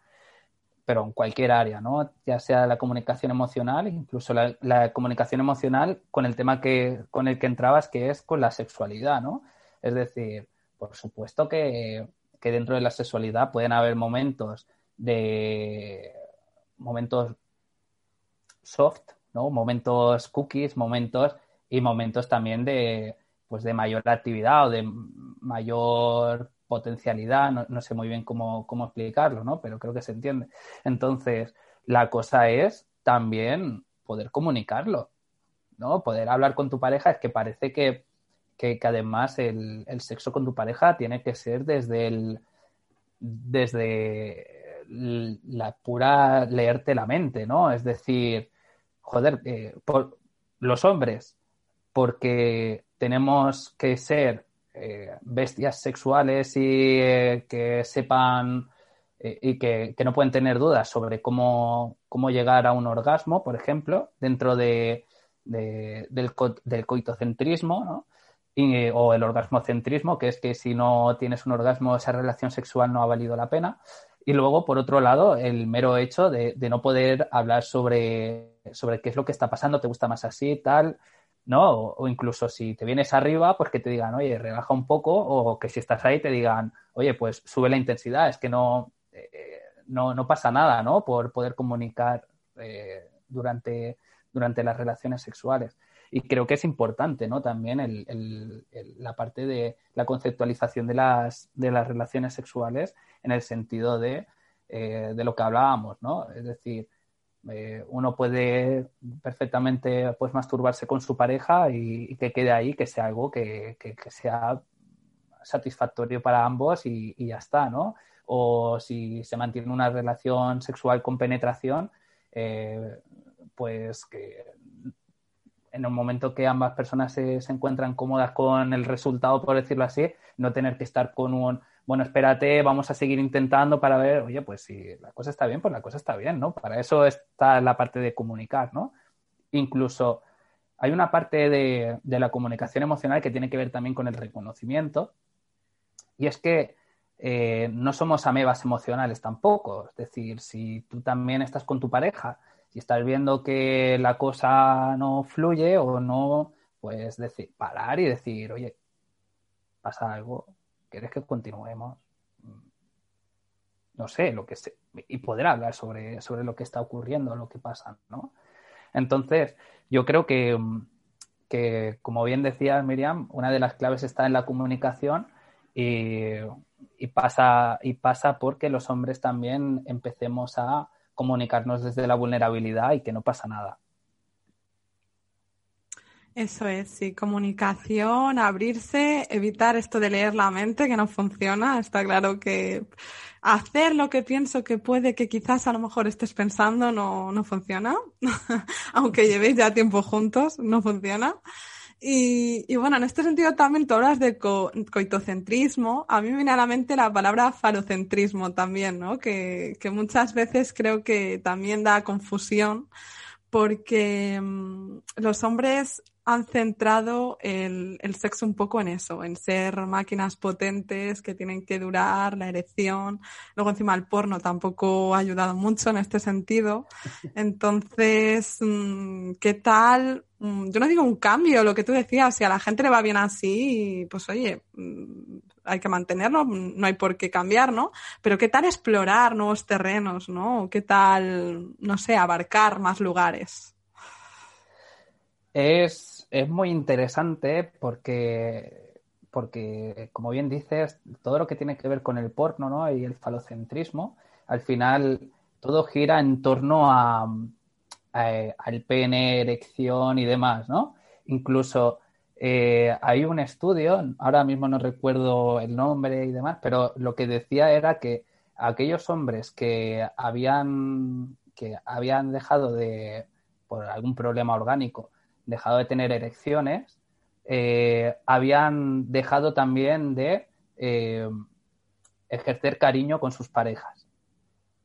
pero en cualquier área, ¿no? Ya sea la comunicación emocional, incluso la, comunicación emocional con el tema que, con el que entrabas, que es con la sexualidad, ¿no? Es decir, por supuesto que, que dentro de la sexualidad pueden haber momentos de momentos soft, ¿no? Momentos cookies, momentos y momentos también de pues de mayor actividad o de mayor potencialidad, no, sé muy bien cómo, cómo, explicarlo, ¿no? Pero creo que se entiende. Entonces, la cosa es también poder comunicarlo, ¿no? Poder hablar con tu pareja es que parece que, que, además el, el, sexo con tu pareja tiene que ser desde el desde la pura leerte la mente, ¿no? Es decir, joder, eh, por, los hombres, porque tenemos que ser eh, bestias sexuales y eh, que sepan eh, y que, no pueden tener dudas sobre cómo, cómo, llegar a un orgasmo, por ejemplo, dentro de, del, coitocentrismo, ¿no? o el orgasmocentrismo, que es que si no tienes un orgasmo, esa relación sexual no ha valido la pena. Y luego, por otro lado, el mero hecho de, no poder hablar sobre, sobre qué es lo que está pasando, te gusta más así, tal, ¿no? O, incluso si te vienes arriba, pues que te digan, oye, relaja un poco, o que si estás ahí te digan, oye, pues sube la intensidad, es que no, eh, no, no, pasa nada, ¿no? Por poder comunicar eh, durante, durante las relaciones sexuales. Y creo que es importante, ¿no? También el, la parte de la conceptualización de las, de las relaciones sexuales en el sentido de, eh, de lo que hablábamos, ¿no? Es decir, eh, uno puede perfectamente pues masturbarse con su pareja y, que quede ahí, que sea algo que, que, sea satisfactorio para ambos y, ya está, ¿no? O si se mantiene una relación sexual con penetración, eh, pues que en un momento que ambas personas se, se, encuentran cómodas con el resultado, por decirlo así, no tener que estar con un, bueno, espérate, vamos a seguir intentando para ver, oye, pues si la cosa está bien, pues la cosa está bien, ¿no? Para eso está la parte de comunicar, ¿no? Incluso hay una parte de, la comunicación emocional que tiene que ver también con el reconocimiento, y es que eh, no somos amebas emocionales tampoco. Es decir, si tú también estás con tu pareja si estás viendo que la cosa no fluye o no, pues decir, parar y decir, oye, pasa algo, ¿quieres que continuemos? No sé, lo que sé, y poder hablar sobre, sobre lo que está ocurriendo, lo que pasa, ¿no? Entonces, yo creo que, que, como bien decías, Miriam, una de las claves está en la comunicación y, pasa, y pasa porque los hombres también empecemos a comunicarnos desde la vulnerabilidad y que no pasa nada. Eso es, sí, comunicación, abrirse, evitar esto de leer la mente que no funciona. Está claro que hacer lo que pienso que puede que quizás a lo mejor estés pensando no, no funciona, aunque llevéis ya tiempo juntos, no funciona. Y, bueno, en este sentido también tú hablas de coitocentrismo. A mí me viene a la mente la palabra falocentrismo también, ¿no? Que, que muchas veces creo que también da confusión porque mm, los hombres han centrado el, el, sexo un poco en eso, en ser máquinas potentes que tienen que durar, la erección. Luego encima el porno tampoco ha ayudado mucho en este sentido. Entonces, mm, ¿qué tal? Mm, yo no digo un cambio, lo que tú decías, si a la gente le va bien así, pues oye, mm, hay que mantenerlo, no hay por qué cambiar, ¿no? Pero ¿qué tal explorar nuevos terrenos, ¿no? ¿Qué tal, no sé, abarcar más lugares? Es es muy interesante porque, porque, como bien dices, todo lo que tiene que ver con el porno ¿no? y el falocentrismo, al final todo gira en torno a, al pene, erección y demás, ¿no? Incluso eh, hay un estudio, ahora mismo no recuerdo el nombre y demás, pero lo que decía era que aquellos hombres que habían, que habían dejado de, por algún problema orgánico, dejado de tener erecciones, eh, habían dejado también de eh, ejercer cariño con sus parejas.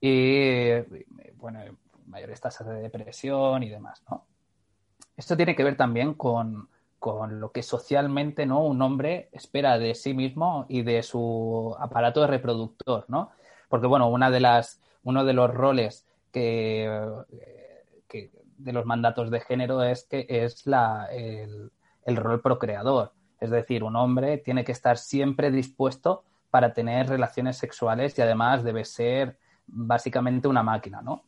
Y, bueno, mayores tasas de depresión y demás, ¿no? Esto tiene que ver también con, lo que socialmente ¿no? un hombre espera de sí mismo y de su aparato reproductor, ¿no? Porque, bueno, una de las, uno de los roles que de los mandatos de género es que es la, el, rol procreador. Es decir, un hombre tiene que estar siempre dispuesto para tener relaciones sexuales y además debe ser básicamente una máquina, ¿no?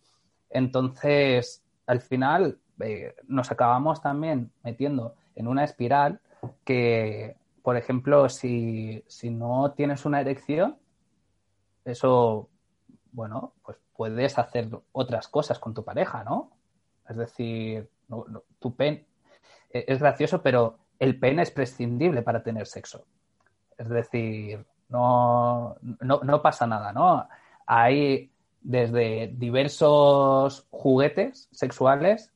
Entonces, al final eh, nos acabamos también metiendo en una espiral que, por ejemplo, si, si no tienes una erección, eso, bueno, pues puedes hacer otras cosas con tu pareja, ¿no? Es decir, tu pen e, es gracioso, pero el pen es prescindible para tener sexo. Es decir, no, no, pasa nada, ¿no? Hay desde diversos juguetes sexuales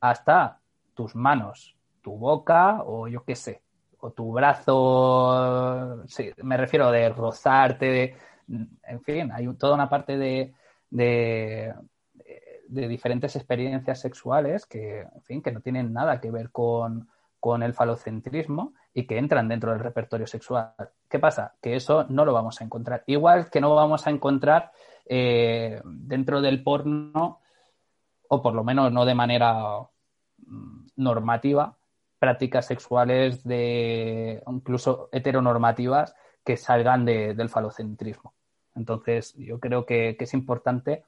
hasta tus manos, tu boca o yo qué sé, o tu brazo, sí, me refiero de rozarte, en fin, hay toda una parte de, de, diferentes experiencias sexuales que, en fin, que no tienen nada que ver con, con el falocentrismo y que entran dentro del repertorio sexual. ¿Qué pasa? Que eso no lo vamos a encontrar. Igual que no vamos a encontrar eh, dentro del porno, o por lo menos no de manera mm, normativa, prácticas sexuales de incluso heteronormativas que salgan del falocentrismo. Entonces, yo creo que, es importante,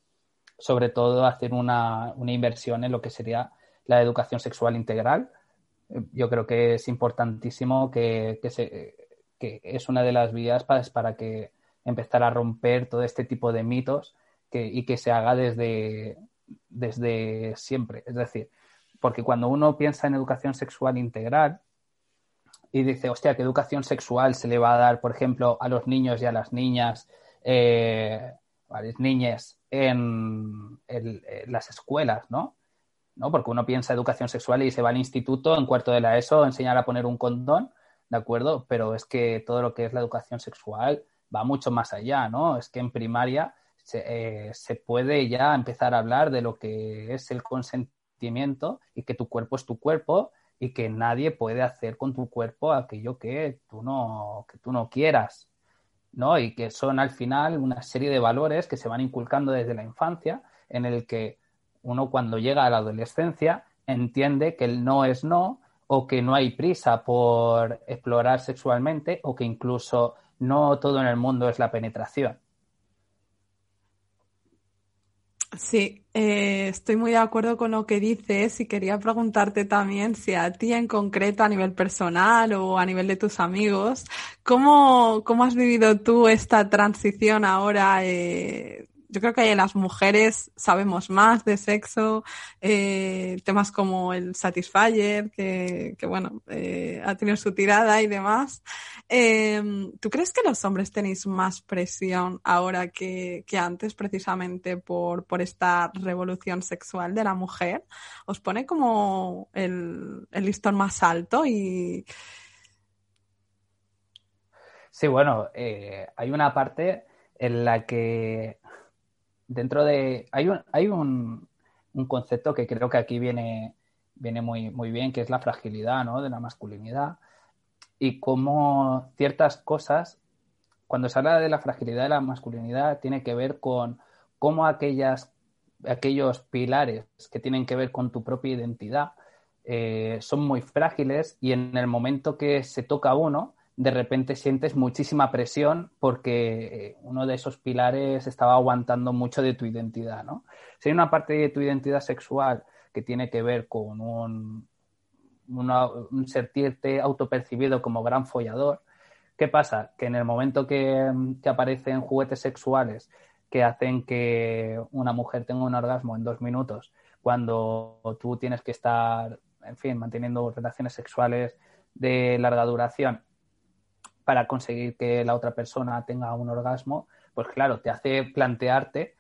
sobre todo, hacer una, inversión en lo que sería la educación sexual integral. Yo creo que es importantísimo que, es una de las vías para, para, que empezar a romper todo este tipo de mitos y que se haga desde, desde siempre. Es decir, porque cuando uno piensa en educación sexual integral y dice, hostia, ¿qué educación sexual se le va a dar, por ejemplo, a los niños y a las niñas, eh, a las niñas en, las escuelas, ¿no? ¿no? Porque uno piensa educación sexual y se va al instituto en cuarto de la ESO enseñar a poner un condón, ¿de acuerdo? Pero es que todo lo que es la educación sexual va mucho más allá, ¿no? Es que en primaria se, eh, se puede ya empezar a hablar de lo que es el consentimiento y que tu cuerpo es tu cuerpo y que nadie puede hacer con tu cuerpo aquello que tú no, que tú no quieras, ¿no? Y que son al final una serie de valores que se van inculcando desde la infancia en el que uno cuando llega a la adolescencia entiende que el no es no o que no hay prisa por explorar sexualmente o que incluso no todo en el mundo es la penetración. Sí, eh, estoy muy de acuerdo con lo que dices y quería preguntarte también si a ti en concreto a nivel personal o a nivel de tus amigos, ¿cómo, cómo has vivido tú esta transición ahora eh, yo creo que las mujeres sabemos más de sexo, eh, temas como el Satisfyer, que, bueno, eh, ha tenido su tirada y demás. Em, ¿Tú crees que los hombres tenéis más presión ahora que, antes, precisamente por, por, esta revolución sexual de la mujer? ¿Os pone como el, el listón más alto y... Sí, bueno, eh, hay una parte en la que dentro de... Hay un, hay un, concepto que creo que aquí viene, viene muy, muy bien, que es la fragilidad ¿no? de la masculinidad y cómo ciertas cosas, cuando se habla de la fragilidad de la masculinidad, tiene que ver con cómo aquellas, aquellos pilares que tienen que ver con tu propia identidad eh, son muy frágiles y en el momento que se toca uno, de repente sientes muchísima presión porque eh, uno de esos pilares estaba aguantando mucho de tu identidad, ¿no? Si hay una parte de tu identidad sexual que tiene que ver con un, un sentirte autopercibido como gran follador, ¿qué pasa? Que en el momento que, que aparecen juguetes sexuales que hacen que una mujer tenga un orgasmo en dos minutos, cuando tú tienes que estar, en fin, manteniendo relaciones sexuales de larga duración para conseguir que la otra persona tenga un orgasmo, pues claro, te hace plantearte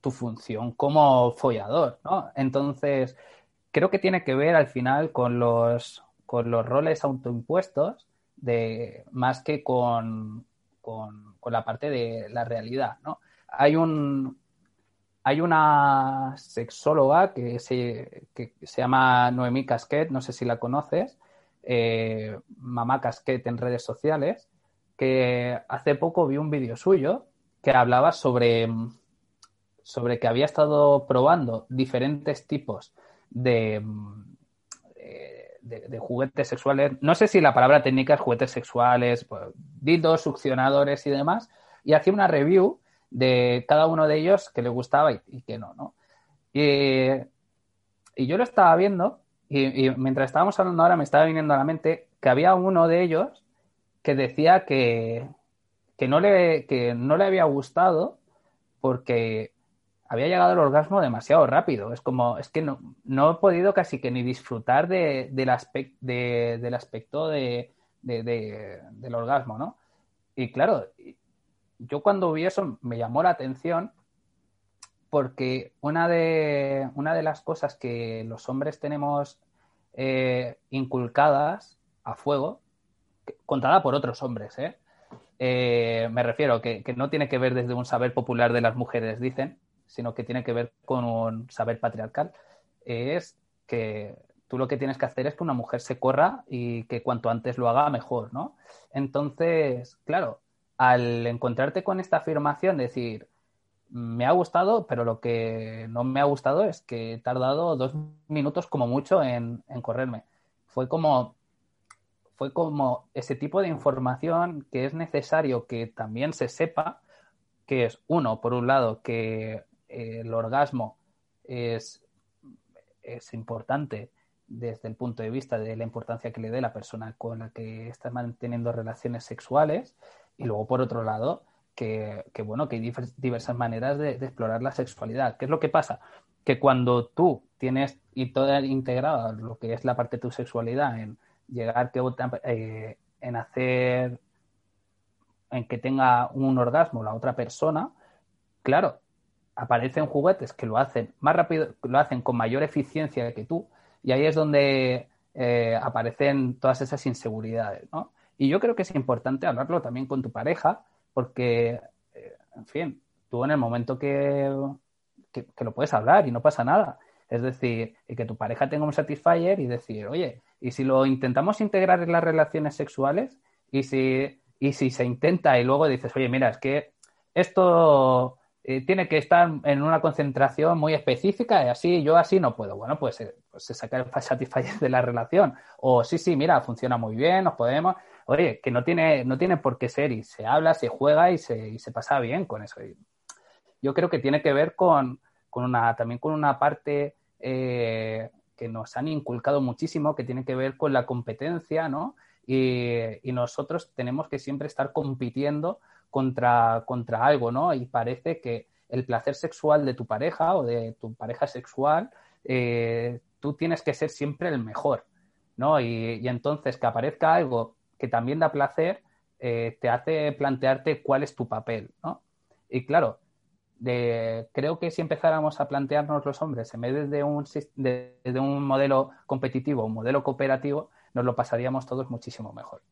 tu función como follador, ¿no? Entonces, creo que tiene que ver al final con los, con los roles autoimpuestos de, más que con, con, la parte de la realidad, ¿no? Hay un, hay una sexóloga que se, que se llama Noemí Casquet, no sé si la conoces, eh, Mamá Casquet en redes sociales, que hace poco vi un vídeo suyo que hablaba sobre, sobre que había estado probando diferentes tipos de, de, juguetes sexuales. No sé si la palabra técnica es juguetes sexuales, pues, succionadores y demás, y hacía una review de cada uno de ellos que le gustaba y, que no, ¿no? Y, y, yo lo estaba viendo y, mientras estábamos hablando ahora me estaba viniendo a la mente que había uno de ellos que decía que, que, no le, que no le había gustado porque había llegado al orgasmo demasiado rápido. Es como, es que no, no he podido casi que ni disfrutar de, del, aspecto de, del aspecto de, del orgasmo, ¿no? Y claro, yo cuando vi eso me llamó la atención porque una de, una de las cosas que los hombres tenemos eh, inculcadas a fuego, contada por otros hombres, ¿eh? eh, me refiero que, que, no tiene que ver desde un saber popular de las mujeres, dicen, sino que tiene que ver con un saber patriarcal, es que tú lo que tienes que hacer es que una mujer se corra y que cuanto antes lo haga mejor, ¿no? Entonces, claro, al encontrarte con esta afirmación, decir, me ha gustado, pero lo que no me ha gustado es que he tardado dos minutos como mucho en, correrme. Fue como, fue como ese tipo de información que es necesario que también se sepa, que es, uno, por un lado, que eh, el orgasmo es, es importante desde el punto de vista de la importancia que le dé la persona con la que está manteniendo relaciones sexuales y luego por otro lado que, bueno que hay diversas maneras de, explorar la sexualidad ¿qué es lo que pasa? que cuando tú tienes y todo integrado lo que es la parte de tu sexualidad en llegar que eh, en hacer en que tenga un orgasmo la otra persona claro aparecen juguetes que lo hacen más rápido lo hacen con mayor eficiencia que tú y ahí es donde eh, aparecen todas esas inseguridades, ¿no? Y yo creo que es importante hablarlo también con tu pareja, porque, eh, en fin, tú en el momento que, que, lo puedes hablar y no pasa nada. Es decir, que tu pareja tenga un satisfier y decir, oye, ¿y si lo intentamos integrar en las relaciones sexuales? Y si, y si se intenta y luego dices, oye, mira, es que esto eh, tiene que estar en una concentración muy específica y así yo así no puedo. Bueno, pues, eh, pues se saca el satisfier de la relación. O sí, sí, mira, funciona muy bien, nos podemos. Oye, que no tiene, no tiene por qué ser y se habla, se juega y se, y se pasa bien con eso. yo creo que tiene que ver con, con una, también con una parte eh, que nos han inculcado muchísimo, que tiene que ver con la competencia, ¿no? Y, nosotros tenemos que siempre estar compitiendo contra, contra algo, ¿no? Y parece que el placer sexual de tu pareja o de tu pareja sexual, eh, tú tienes que ser siempre el mejor, ¿no? Y, entonces que aparezca algo que también da placer, eh, te hace plantearte cuál es tu papel. Y claro, creo que si empezáramos a plantearnos los hombres en vez de un, un modelo competitivo, un modelo cooperativo, nos lo pasaríamos todos muchísimo mejor.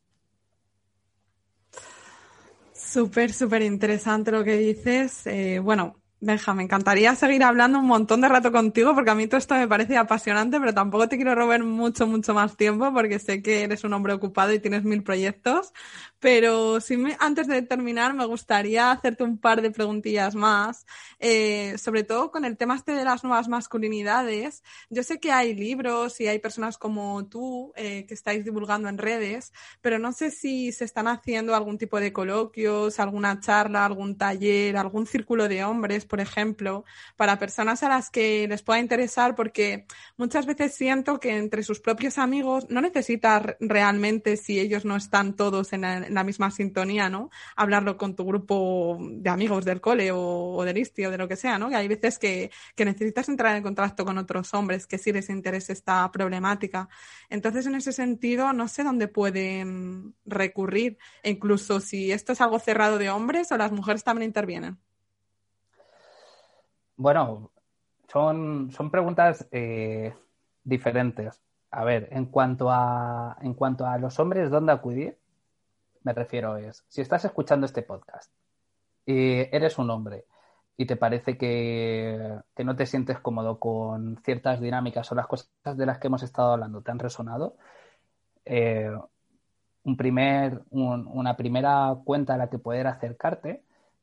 Súper, súper interesante lo que dices. Eh, bueno, Benja, me encantaría seguir hablando un montón de rato contigo porque a mí todo esto me parece apasionante, pero tampoco te quiero robar mucho, mucho más tiempo porque sé que eres un hombre ocupado y tienes mil proyectos. Pero sí antes de terminar me gustaría hacerte un par de preguntillas más, eh, sobre todo con el tema este de las nuevas masculinidades. Yo sé que hay libros y hay personas como tú eh, que estáis divulgando en redes, pero no sé si se están haciendo algún tipo de coloquios, alguna charla, algún taller, algún círculo de hombres por ejemplo, para personas a las que les pueda interesar, porque muchas veces siento que entre sus propios amigos no necesitas realmente, si ellos no están todos en la, misma sintonía, ¿no? Hablarlo con tu grupo de amigos del cole o, del ISTI o de lo que sea, ¿no? Que hay veces que, que necesitas entrar en contacto con otros hombres que sí les interesa esta problemática. Entonces, en ese sentido, no sé dónde pueden recurrir, incluso si esto es algo cerrado de hombres o las mujeres también intervienen. Bueno, son, son preguntas eh, diferentes. A ver, en cuanto a, en cuanto a los hombres, ¿dónde acudir? Me refiero es, si estás escuchando este podcast y eres un hombre y te parece que, no te sientes cómodo con ciertas dinámicas o las cosas de las que hemos estado hablando te han resonado, eh, un primer, una primera cuenta a la que poder acercarte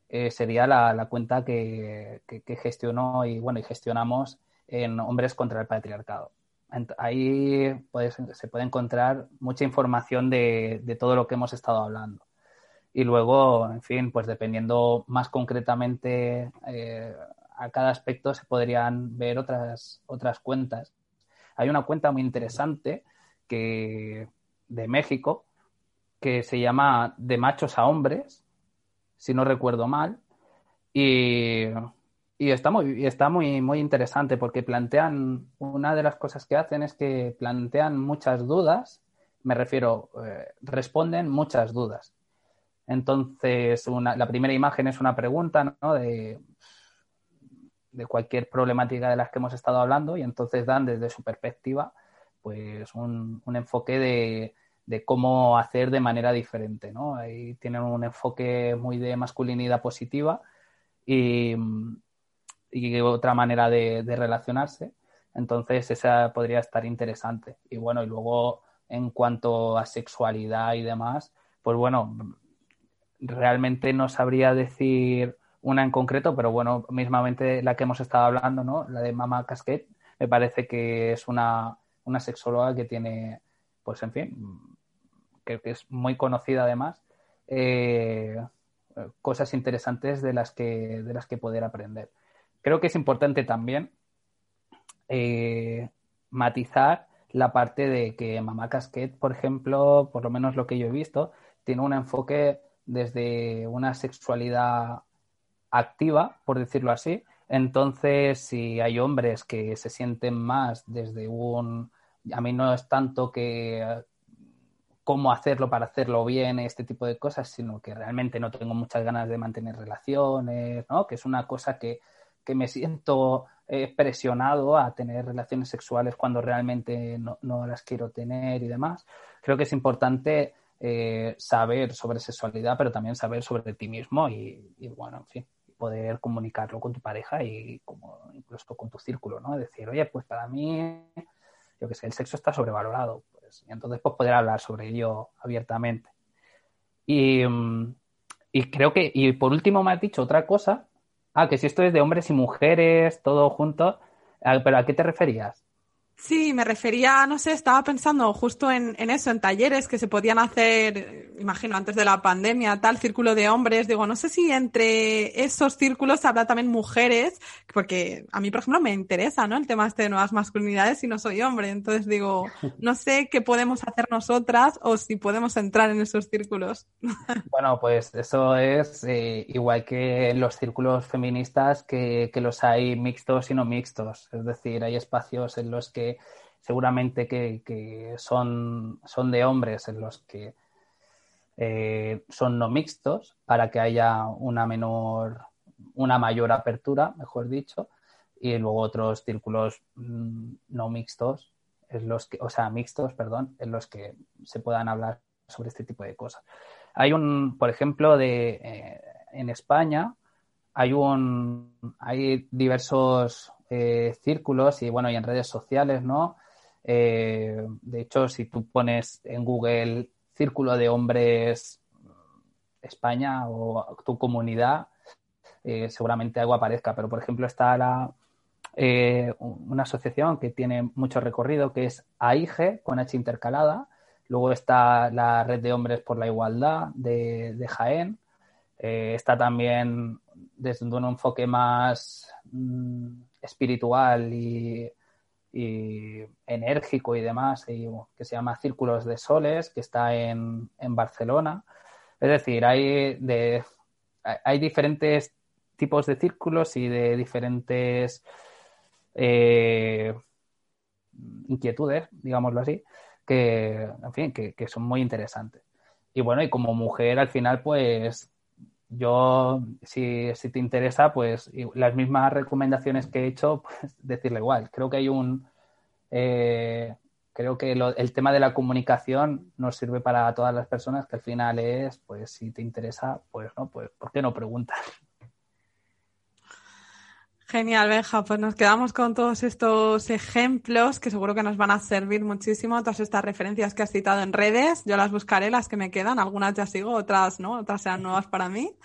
eh, sería la, cuenta que, gestionó y bueno y gestionamos en Hombres contra el Patriarcado. Ahí se puede encontrar mucha información de, todo lo que hemos estado hablando. Y luego, en fin, pues dependiendo más concretamente eh, a cada aspecto se podrían ver otras, otras cuentas. Hay una cuenta muy interesante que, de México que se llama De machos a hombres, si no recuerdo mal. Y, está, muy, está muy, muy interesante porque plantean, una de las cosas que hacen es que plantean muchas dudas, me refiero, eh, responden muchas dudas. Entonces, la primera imagen es una pregunta ¿no? de, de cualquier problemática de las que hemos estado hablando y entonces dan desde su perspectiva pues un, un enfoque de, cómo hacer de manera diferente, ¿no? Ahí tienen un enfoque muy de masculinidad positiva y, otra manera de, de, relacionarse. Entonces, esa podría estar interesante. Y bueno, y luego en cuanto a sexualidad y demás, pues bueno, realmente no sabría decir una en concreto, pero bueno, mismamente la que hemos estado hablando, ¿no? La de Mama Casquet, me parece que es una, una sexóloga que tiene, pues en fin, que, es muy conocida además, eh, cosas interesantes de las, que, de las que poder aprender. Creo que es importante también eh, matizar la parte de que Mamá Casquet, por ejemplo, por lo menos lo que yo he visto, tiene un enfoque desde una sexualidad activa, por decirlo así. Entonces, si hay hombres que se sienten más desde un... A mí no es tanto que cómo hacerlo para hacerlo bien, este tipo de cosas, sino que realmente no tengo muchas ganas de mantener relaciones, ¿no? Que es una cosa que, que me siento eh, presionado a tener relaciones sexuales cuando realmente no, no, las quiero tener y demás. Creo que es importante eh, saber sobre sexualidad, pero también saber sobre ti mismo y, bueno, en fin, poder comunicarlo con tu pareja y como incluso con tu círculo, ¿no? Decir, oye, pues para mí, yo que sé, el sexo está sobrevalorado, pues, y entonces pues poder hablar sobre ello abiertamente. Y, y creo que, y por último me has dicho otra cosa, ah, que si esto es de hombres y mujeres, todo junto, ah, pero ¿a qué te referías? Sí, me refería, no sé, estaba pensando justo en, eso, en talleres que se podían hacer, imagino, antes de la pandemia, tal círculo de hombres. Digo, no sé si entre esos círculos habrá también mujeres, porque a mí, por ejemplo, me interesa, ¿no? El tema este de nuevas masculinidades y no soy hombre. Entonces digo, no sé qué podemos hacer nosotras o si podemos entrar en esos círculos. Bueno, pues eso es eh, igual que los círculos feministas que, que los hay mixtos y no mixtos. Es decir, hay espacios en los que seguramente que, son, son de hombres en los que eh, son no mixtos para que haya una menor, una mayor apertura, mejor dicho, y luego otros círculos mm, no mixtos, en los que, o sea, mixtos, perdón, en los que se puedan hablar sobre este tipo de cosas. Hay un, por ejemplo, de, eh, en España hay un, hay diversos eh, círculos y bueno, y en redes sociales, ¿no? Eh, de hecho, si tú pones en Google Círculo de Hombres España o tu comunidad, eh, seguramente algo aparezca. Pero, por ejemplo, está una asociación que tiene mucho recorrido, que es AIGE, con H intercalada. Luego está la Red de Hombres por la Igualdad de, Jaén. está también desde un enfoque más mm, espiritual y, enérgico y demás, que se llama Círculos de Soles, que está en, Barcelona. Es decir, hay, de, hay diferentes tipos de círculos y de diferentes eh, inquietudes, digámoslo así, que, en fin, que, que, son muy interesantes. Y bueno, y como mujer al final, pues yo, si, te interesa, pues las mismas recomendaciones que he hecho, pues decirle igual. Creo que hay un... Eh, creo que el tema de la comunicación nos sirve para todas las personas, que al final es, pues si te interesa, pues no, pues ¿por qué no preguntas? Genial, Benja. Pues nos quedamos con todos estos ejemplos que seguro que nos van a servir muchísimo. Todas estas referencias que has citado en redes, yo las buscaré, las que me quedan. Algunas ya sigo, otras no, otras sean nuevas para mí.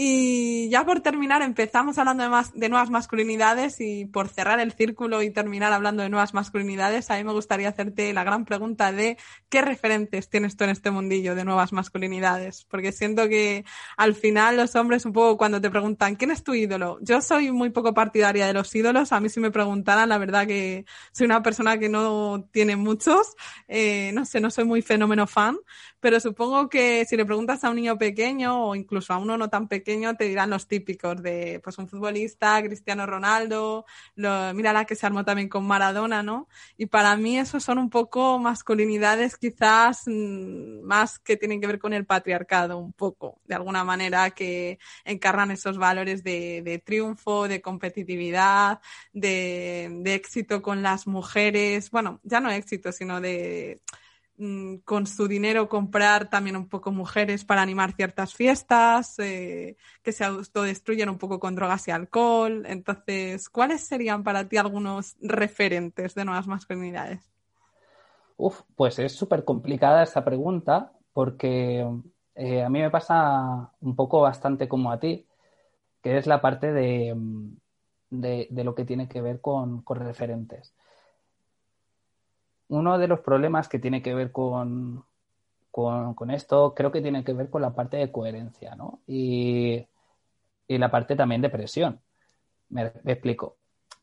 Y ya por terminar, empezamos hablando de, más, de nuevas masculinidades y por cerrar el círculo y terminar hablando de nuevas masculinidades, a mí me gustaría hacerte la gran pregunta de qué referentes tienes tú en este mundillo de nuevas masculinidades. Porque siento que al final los hombres un poco cuando te preguntan, ¿quién es tu ídolo? Yo soy muy poco partidaria de los ídolos. A mí si me preguntaran, la verdad que soy una persona que no tiene muchos. Eh, no sé, no soy muy fenómeno fan, pero supongo que si le preguntas a un niño pequeño o incluso a uno no tan pequeño, te dirán los típicos de pues un futbolista, Cristiano Ronaldo, lo, mira la que se armó también con Maradona, ¿no? Y para mí esos son un poco masculinidades quizás mm, más que tienen que ver con el patriarcado, un poco, de alguna manera, que encarnan esos valores de, de triunfo, de competitividad, de, de éxito con las mujeres, bueno, ya no éxito, sino de con su dinero comprar también un poco mujeres para animar ciertas fiestas, eh, que se autodestruyen un poco con drogas y alcohol. Entonces, ¿cuáles serían para ti algunos referentes de nuevas masculinidades? Uf, pues es súper complicada esta pregunta porque eh, a mí me pasa un poco bastante como a ti, que es la parte de, mm, lo que tiene que ver con, referentes. Uno de los problemas que tiene que ver con, con, esto creo que tiene que ver con la parte de coherencia, ¿no? Y, la parte también de presión. me explico.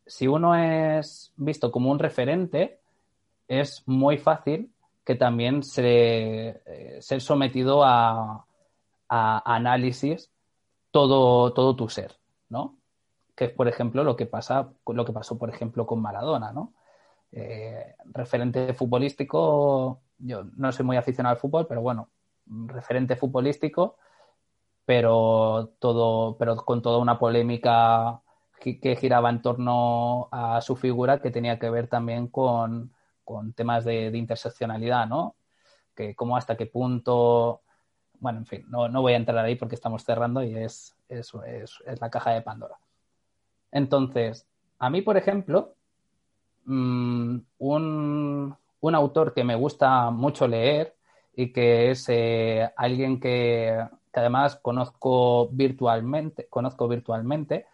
Si uno es visto como un referente, es muy fácil que también se, eh, ser sometido a, análisis todo, todo tu ser, ¿no? Que es, por ejemplo, lo que pasa, lo que pasó, por ejemplo, con Maradona, ¿no? Eh, referente futbolístico, yo no soy muy aficionado al fútbol, pero bueno, referente futbolístico, pero todo, pero con toda una polémica que giraba en torno a su figura que tenía que ver también con, con temas de, interseccionalidad, ¿no? Que cómo hasta qué punto, bueno, en fin, no, voy a entrar ahí porque estamos cerrando y es, es, la caja de Pandora. Entonces, a mí, por ejemplo, mm, un, autor que me gusta mucho leer y que es eh, alguien que, además conozco virtualmente, conozco virtualmente,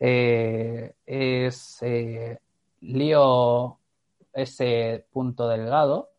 eh, es eh, Leo ese punto delgado,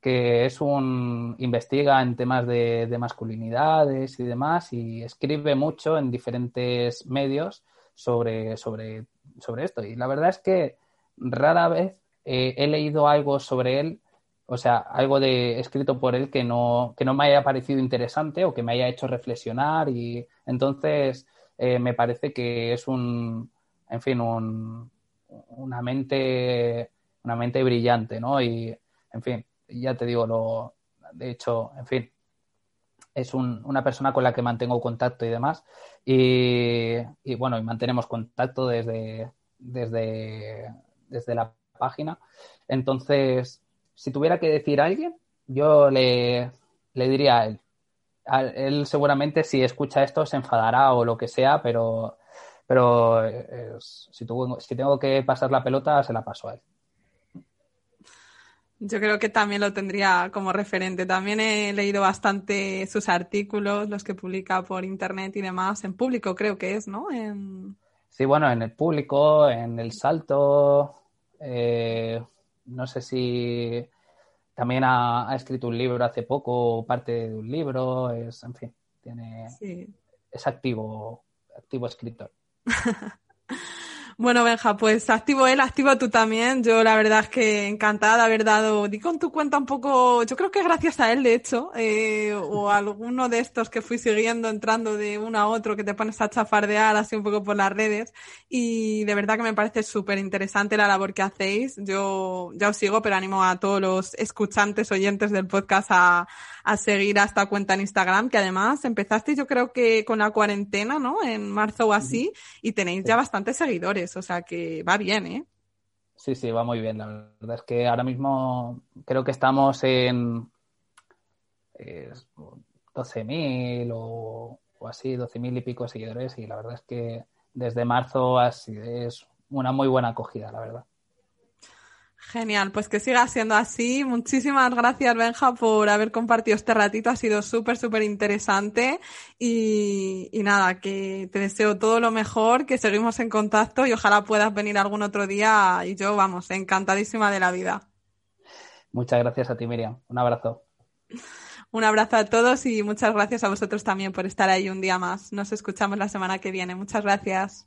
que es un investiga en temas de, masculinidades y demás y escribe mucho en diferentes medios sobre, sobre, sobre esto. Y la verdad es que rara vez eh, he leído algo sobre él, o sea, algo de escrito por él que no, que no me haya parecido interesante o que me haya hecho reflexionar y entonces eh, me parece que es un, en fin, un, una mente una mente brillante, ¿no? Y, en fin, ya te digo, lo, de hecho, en fin, es una persona con la que mantengo contacto y demás. Y, bueno, y mantenemos contacto desde, desde, desde la página. Entonces, si tuviera que decir a alguien, yo le, le diría a él. él seguramente si escucha esto se enfadará o lo que sea, pero, pero si, si tengo que pasar la pelota, se la paso a él. Yo creo que también lo tendría como referente. También he leído bastante sus artículos, los que publica por internet y demás, en público creo que es, ¿no? Sí, bueno, en el público, en el salto, eh, no sé si también ha, escrito un libro hace poco, parte de un libro, es, en fin, tiene, es activo, activo escritor. Bueno, Benja, pues activo él, activo tú también. Yo la verdad es que encantada de haber dado, di con tu cuenta un poco, yo creo que gracias a él, de hecho, eh, o alguno de estos que fui siguiendo, entrando de uno a otro, que te pones a chafardear así un poco por las redes. Y de verdad que me parece súper interesante la labor que hacéis. Yo ya os sigo, pero animo a todos los escuchantes, oyentes del podcast a, a seguir a esta cuenta en Instagram, que además empezaste yo creo que con la cuarentena, ¿no? En marzo o así, y tenéis ya bastantes seguidores, o sea que va bien, ¿eh? Sí, sí, va muy bien. La verdad es que ahora mismo creo que estamos en eh, 12.000 o, o así, 12.000 y pico seguidores y la verdad es que desde marzo así es una muy buena acogida, la verdad. Genial, pues que siga siendo así. Muchísimas gracias, Benja, por haber compartido este ratito. Ha sido súper, súper interesante. Y, y, nada, que te deseo todo lo mejor, que seguimos en contacto y ojalá puedas venir algún otro día. Y yo, vamos, encantadísima de la vida. Muchas gracias a ti, Miriam. Un abrazo. Un abrazo a todos y muchas gracias a vosotros también por estar ahí un día más. Nos escuchamos la semana que viene. Muchas gracias.